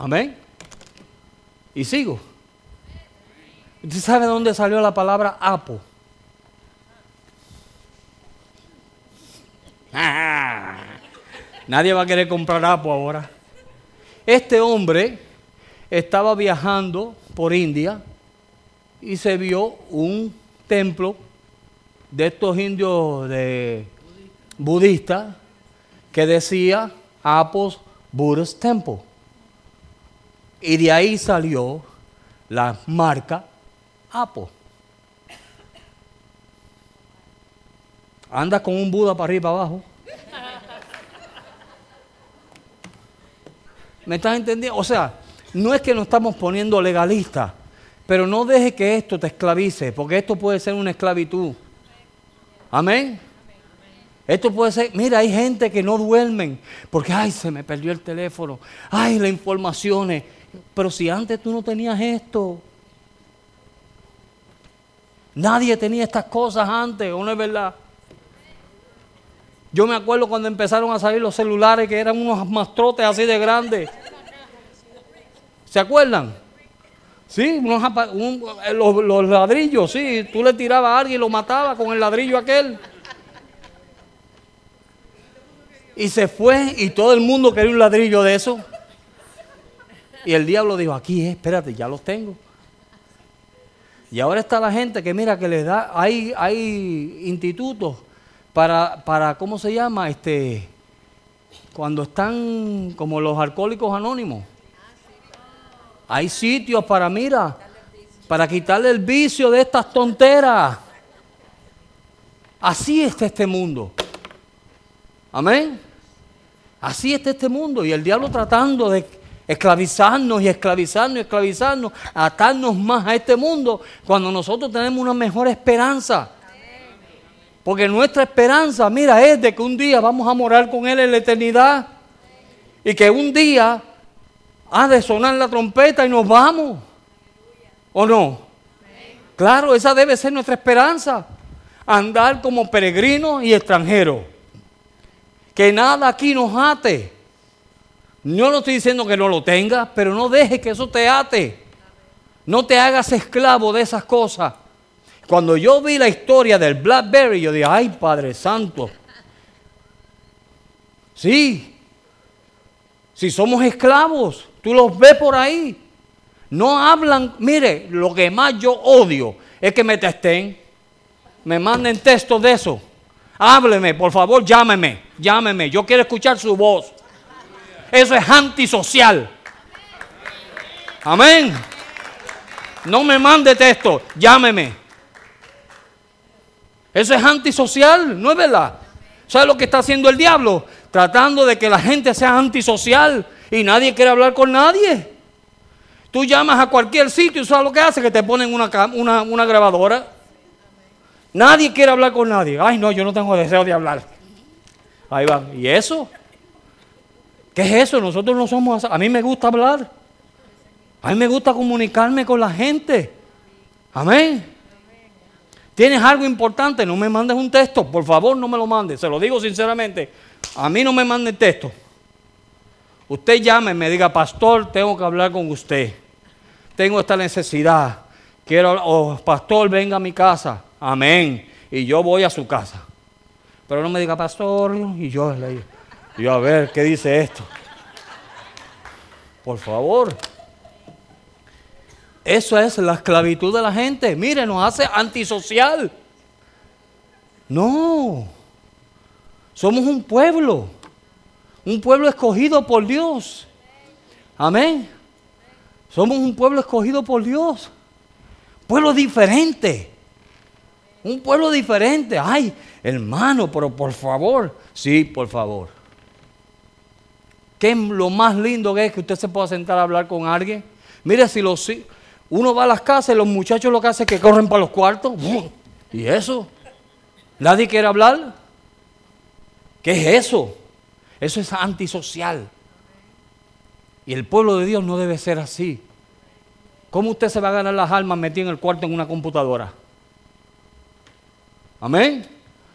Amén. Y sigo. ¿Usted sabe dónde salió la palabra apo? <laughs> Nadie va a querer comprar apo ahora. Este hombre estaba viajando por India y se vio un templo de estos indios de budista que decía Apple's Buddhist Temple. Y de ahí salió la marca Apple. Anda con un Buda para arriba y para abajo. ¿Me estás entendiendo? O sea, no es que nos estamos poniendo legalistas, pero no deje que esto te esclavice, porque esto puede ser una esclavitud. Amén. Esto puede ser, mira, hay gente que no duermen porque, ay, se me perdió el teléfono, ay, las informaciones. Pero si antes tú no tenías esto, nadie tenía estas cosas antes, ¿o no es verdad? Yo me acuerdo cuando empezaron a salir los celulares que eran unos mastrotes así de grandes. ¿Se acuerdan? Sí, eh, los, ladrillos, sí. Tú le tirabas a alguien y lo mataba con el ladrillo aquel. Y se fue y todo el mundo quería un ladrillo de eso. Y el diablo dijo, aquí espérate, ya los tengo. Y ahora está la gente que mira que les da, hay, hay institutos para, para, ¿cómo se llama? Este, cuando están como los alcohólicos anónimos. Hay sitios para, mira, para quitarle el vicio de estas tonteras. Así está este mundo. Amén. Así está este mundo. Y el diablo tratando de esclavizarnos y esclavizarnos y esclavizarnos, atarnos más a este mundo, cuando nosotros tenemos una mejor esperanza. Porque nuestra esperanza, mira, es de que un día vamos a morar con Él en la eternidad. Y que un día ha de sonar la trompeta y nos vamos. ¿O no? Claro, esa debe ser nuestra esperanza. Andar como peregrinos y extranjeros. Que nada aquí nos ate. No estoy diciendo que no lo tengas, pero no dejes que eso te ate. No te hagas esclavo de esas cosas. Cuando yo vi la historia del Blackberry, yo dije, ay Padre Santo. Sí, si somos esclavos, tú los ves por ahí. No hablan, mire, lo que más yo odio es que me testen, me manden textos de eso. Hábleme, por favor, llámeme, llámeme. Yo quiero escuchar su voz. Eso es antisocial. Amén. No me mande texto, llámeme. Eso es antisocial, ¿no es verdad? ¿Sabe lo que está haciendo el diablo? Tratando de que la gente sea antisocial y nadie quiere hablar con nadie. Tú llamas a cualquier sitio y ¿sabes lo que hace? Que te ponen una, una, grabadora. Nadie quiere hablar con nadie. Ay, no, yo no tengo deseo de hablar. Ahí va. ¿Y eso? ¿Qué es eso? Nosotros no somos... A mí me gusta hablar. A mí me gusta comunicarme con la gente. Amén. ¿Tienes algo importante? No me mandes un texto. Por favor, no me lo mandes. Se lo digo sinceramente. A mí no me mande texto. Usted llame me diga, pastor, tengo que hablar con usted. Tengo esta necesidad. Quiero, oh, pastor, venga a mi casa. Amén. Y yo voy a su casa. Pero no me diga, pastor, y yo le digo, yo a ver, ¿qué dice esto? Por favor. Eso es la esclavitud de la gente. Mire, nos hace antisocial. No. Somos un pueblo. Un pueblo escogido por Dios. Amén. Somos un pueblo escogido por Dios. Pueblo diferente. Un pueblo diferente. Ay, hermano, pero por favor. Sí, por favor. ¿Qué es lo más lindo que es que usted se pueda sentar a hablar con alguien? Mire, si los uno va a las casas y los muchachos lo que hacen es que corren para los cuartos. ¿Y eso? ¿Nadie quiere hablar? ¿Qué es eso? Eso es antisocial. Y el pueblo de Dios no debe ser así. ¿Cómo usted se va a ganar las almas metido en el cuarto en una computadora? Amén.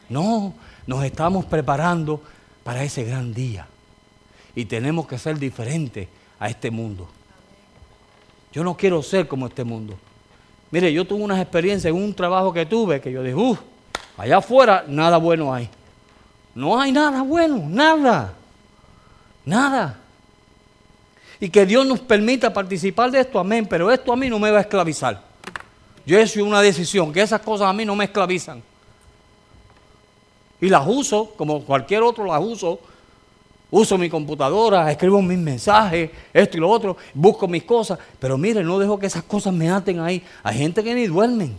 No, nos estamos preparando para ese gran día. Y tenemos que ser diferentes a este mundo. Yo no quiero ser como este mundo. Mire, yo tuve unas experiencias en un trabajo que tuve que yo dije, uff, allá afuera nada bueno hay. No hay nada bueno, nada. Nada. Y que Dios nos permita participar de esto, amén, pero esto a mí no me va a esclavizar. Yo he hecho una decisión, que esas cosas a mí no me esclavizan. Y las uso, como cualquier otro las uso, Uso mi computadora, escribo mis mensajes, esto y lo otro, busco mis cosas, pero mire, no dejo que esas cosas me aten ahí. Hay gente que ni duermen,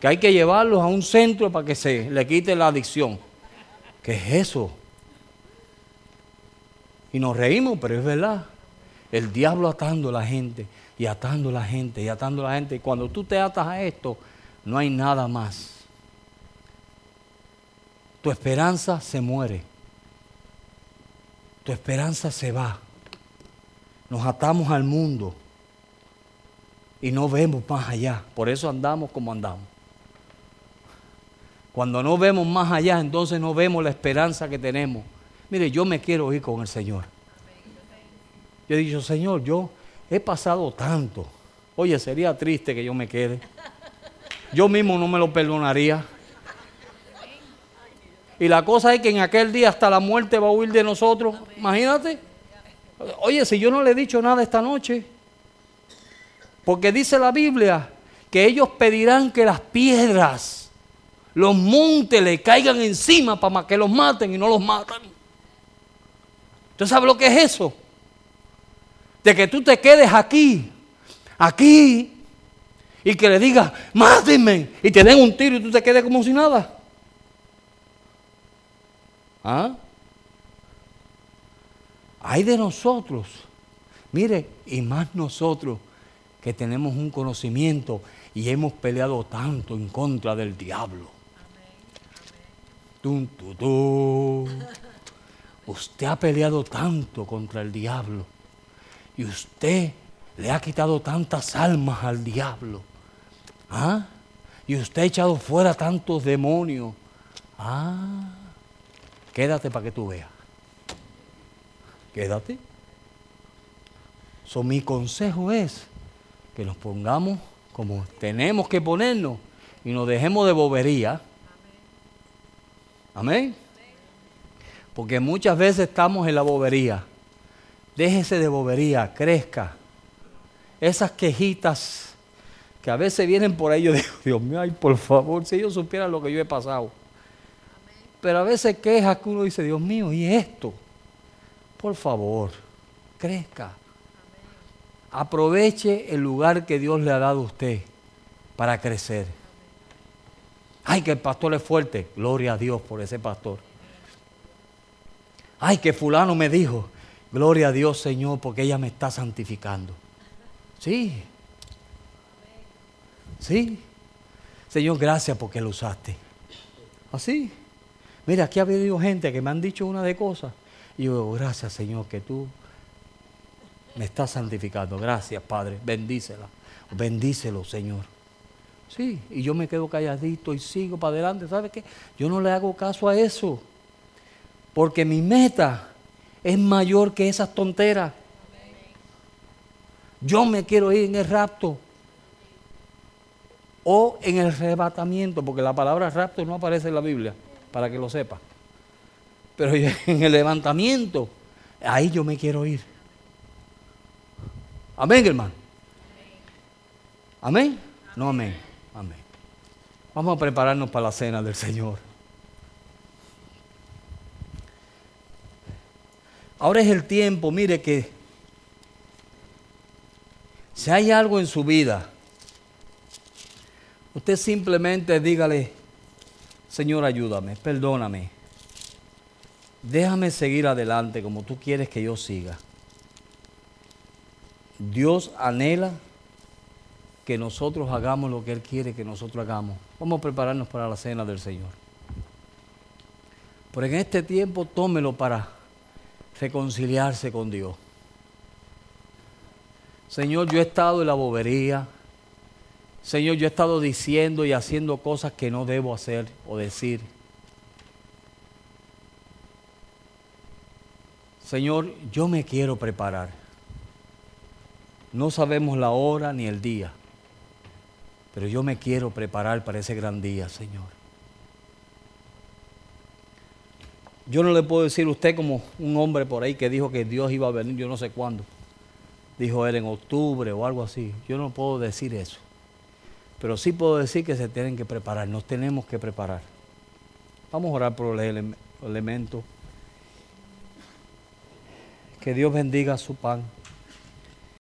que hay que llevarlos a un centro para que se le quite la adicción. ¿Qué es eso? Y nos reímos, pero es verdad. El diablo atando a la gente y atando a la gente y atando a la gente. Y cuando tú te atas a esto, no hay nada más. Tu esperanza se muere. Tu esperanza se va. Nos atamos al mundo y no vemos más allá. Por eso andamos como andamos. Cuando no vemos más allá, entonces no vemos la esperanza que tenemos. Mire, yo me quiero ir con el Señor. Yo he dicho, Señor, yo he pasado tanto. Oye, sería triste que yo me quede. Yo mismo no me lo perdonaría. Y la cosa es que en aquel día hasta la muerte va a huir de nosotros. Imagínate. Oye, si yo no le he dicho nada esta noche, porque dice la Biblia que ellos pedirán que las piedras, los montes le caigan encima para que los maten y no los matan. ¿Usted sabe lo que es eso? De que tú te quedes aquí, aquí, y que le digas, mátenme, y te den un tiro y tú te quedes como si nada. ¿Ah? Hay de nosotros, mire, y más nosotros que tenemos un conocimiento y hemos peleado tanto en contra del diablo. Tum, Usted ha peleado tanto contra el diablo y usted le ha quitado tantas almas al diablo. ¿Ah? Y usted ha echado fuera tantos demonios. Ah, quédate para que tú veas. Quédate. So, mi consejo es que nos pongamos como tenemos que ponernos y nos dejemos de bobería. Amén. Porque muchas veces estamos en la bobería. Déjese de bobería, crezca. Esas quejitas que a veces vienen por ahí, yo digo, <laughs> Dios mío, ay, por favor, si ellos supieran lo que yo he pasado. Pero a veces quejas que uno dice, Dios mío, ¿y esto? Por favor, crezca. Aproveche el lugar que Dios le ha dado a usted para crecer. Ay, que el pastor es fuerte. Gloria a Dios por ese pastor. Ay, que fulano me dijo. Gloria a Dios, Señor, porque ella me está santificando. Sí. Sí. Señor, gracias porque lo usaste. Así. Mira, aquí ha habido gente que me han dicho una de cosas. Y yo digo, gracias, Señor, que tú me estás santificando. Gracias, Padre. Bendícela. Bendícelo, Señor. Sí, y yo me quedo calladito y sigo para adelante. ¿Sabe qué? Yo no le hago caso a eso. Porque mi meta es mayor que esas tonteras. Yo me quiero ir en el rapto o en el arrebatamiento, porque la palabra rapto no aparece en la Biblia, para que lo sepa. Pero <laughs> en el levantamiento, ahí yo me quiero ir. Amén, hermano. Amén. No, amén. Amén. Vamos a prepararnos para la cena del Señor. Ahora es el tiempo, mire que si hay algo en su vida, usted simplemente dígale, Señor, ayúdame, perdóname. Déjame seguir adelante como tú quieres que yo siga. Dios anhela que nosotros hagamos lo que Él quiere que nosotros hagamos. Vamos a prepararnos para la cena del Señor. Pero en este tiempo tómelo para reconciliarse con Dios. Señor, yo he estado en la bobería. Señor, yo he estado diciendo y haciendo cosas que no debo hacer o decir. Señor, yo me quiero preparar. No sabemos la hora ni el día, pero yo me quiero preparar para ese gran día, Señor. Yo no le puedo decir a usted como un hombre por ahí que dijo que Dios iba a venir, yo no sé cuándo. Dijo él en octubre o algo así. Yo no puedo decir eso. Pero sí puedo decir que se tienen que preparar, nos tenemos que preparar. Vamos a orar por los elementos. Que Dios bendiga su pan.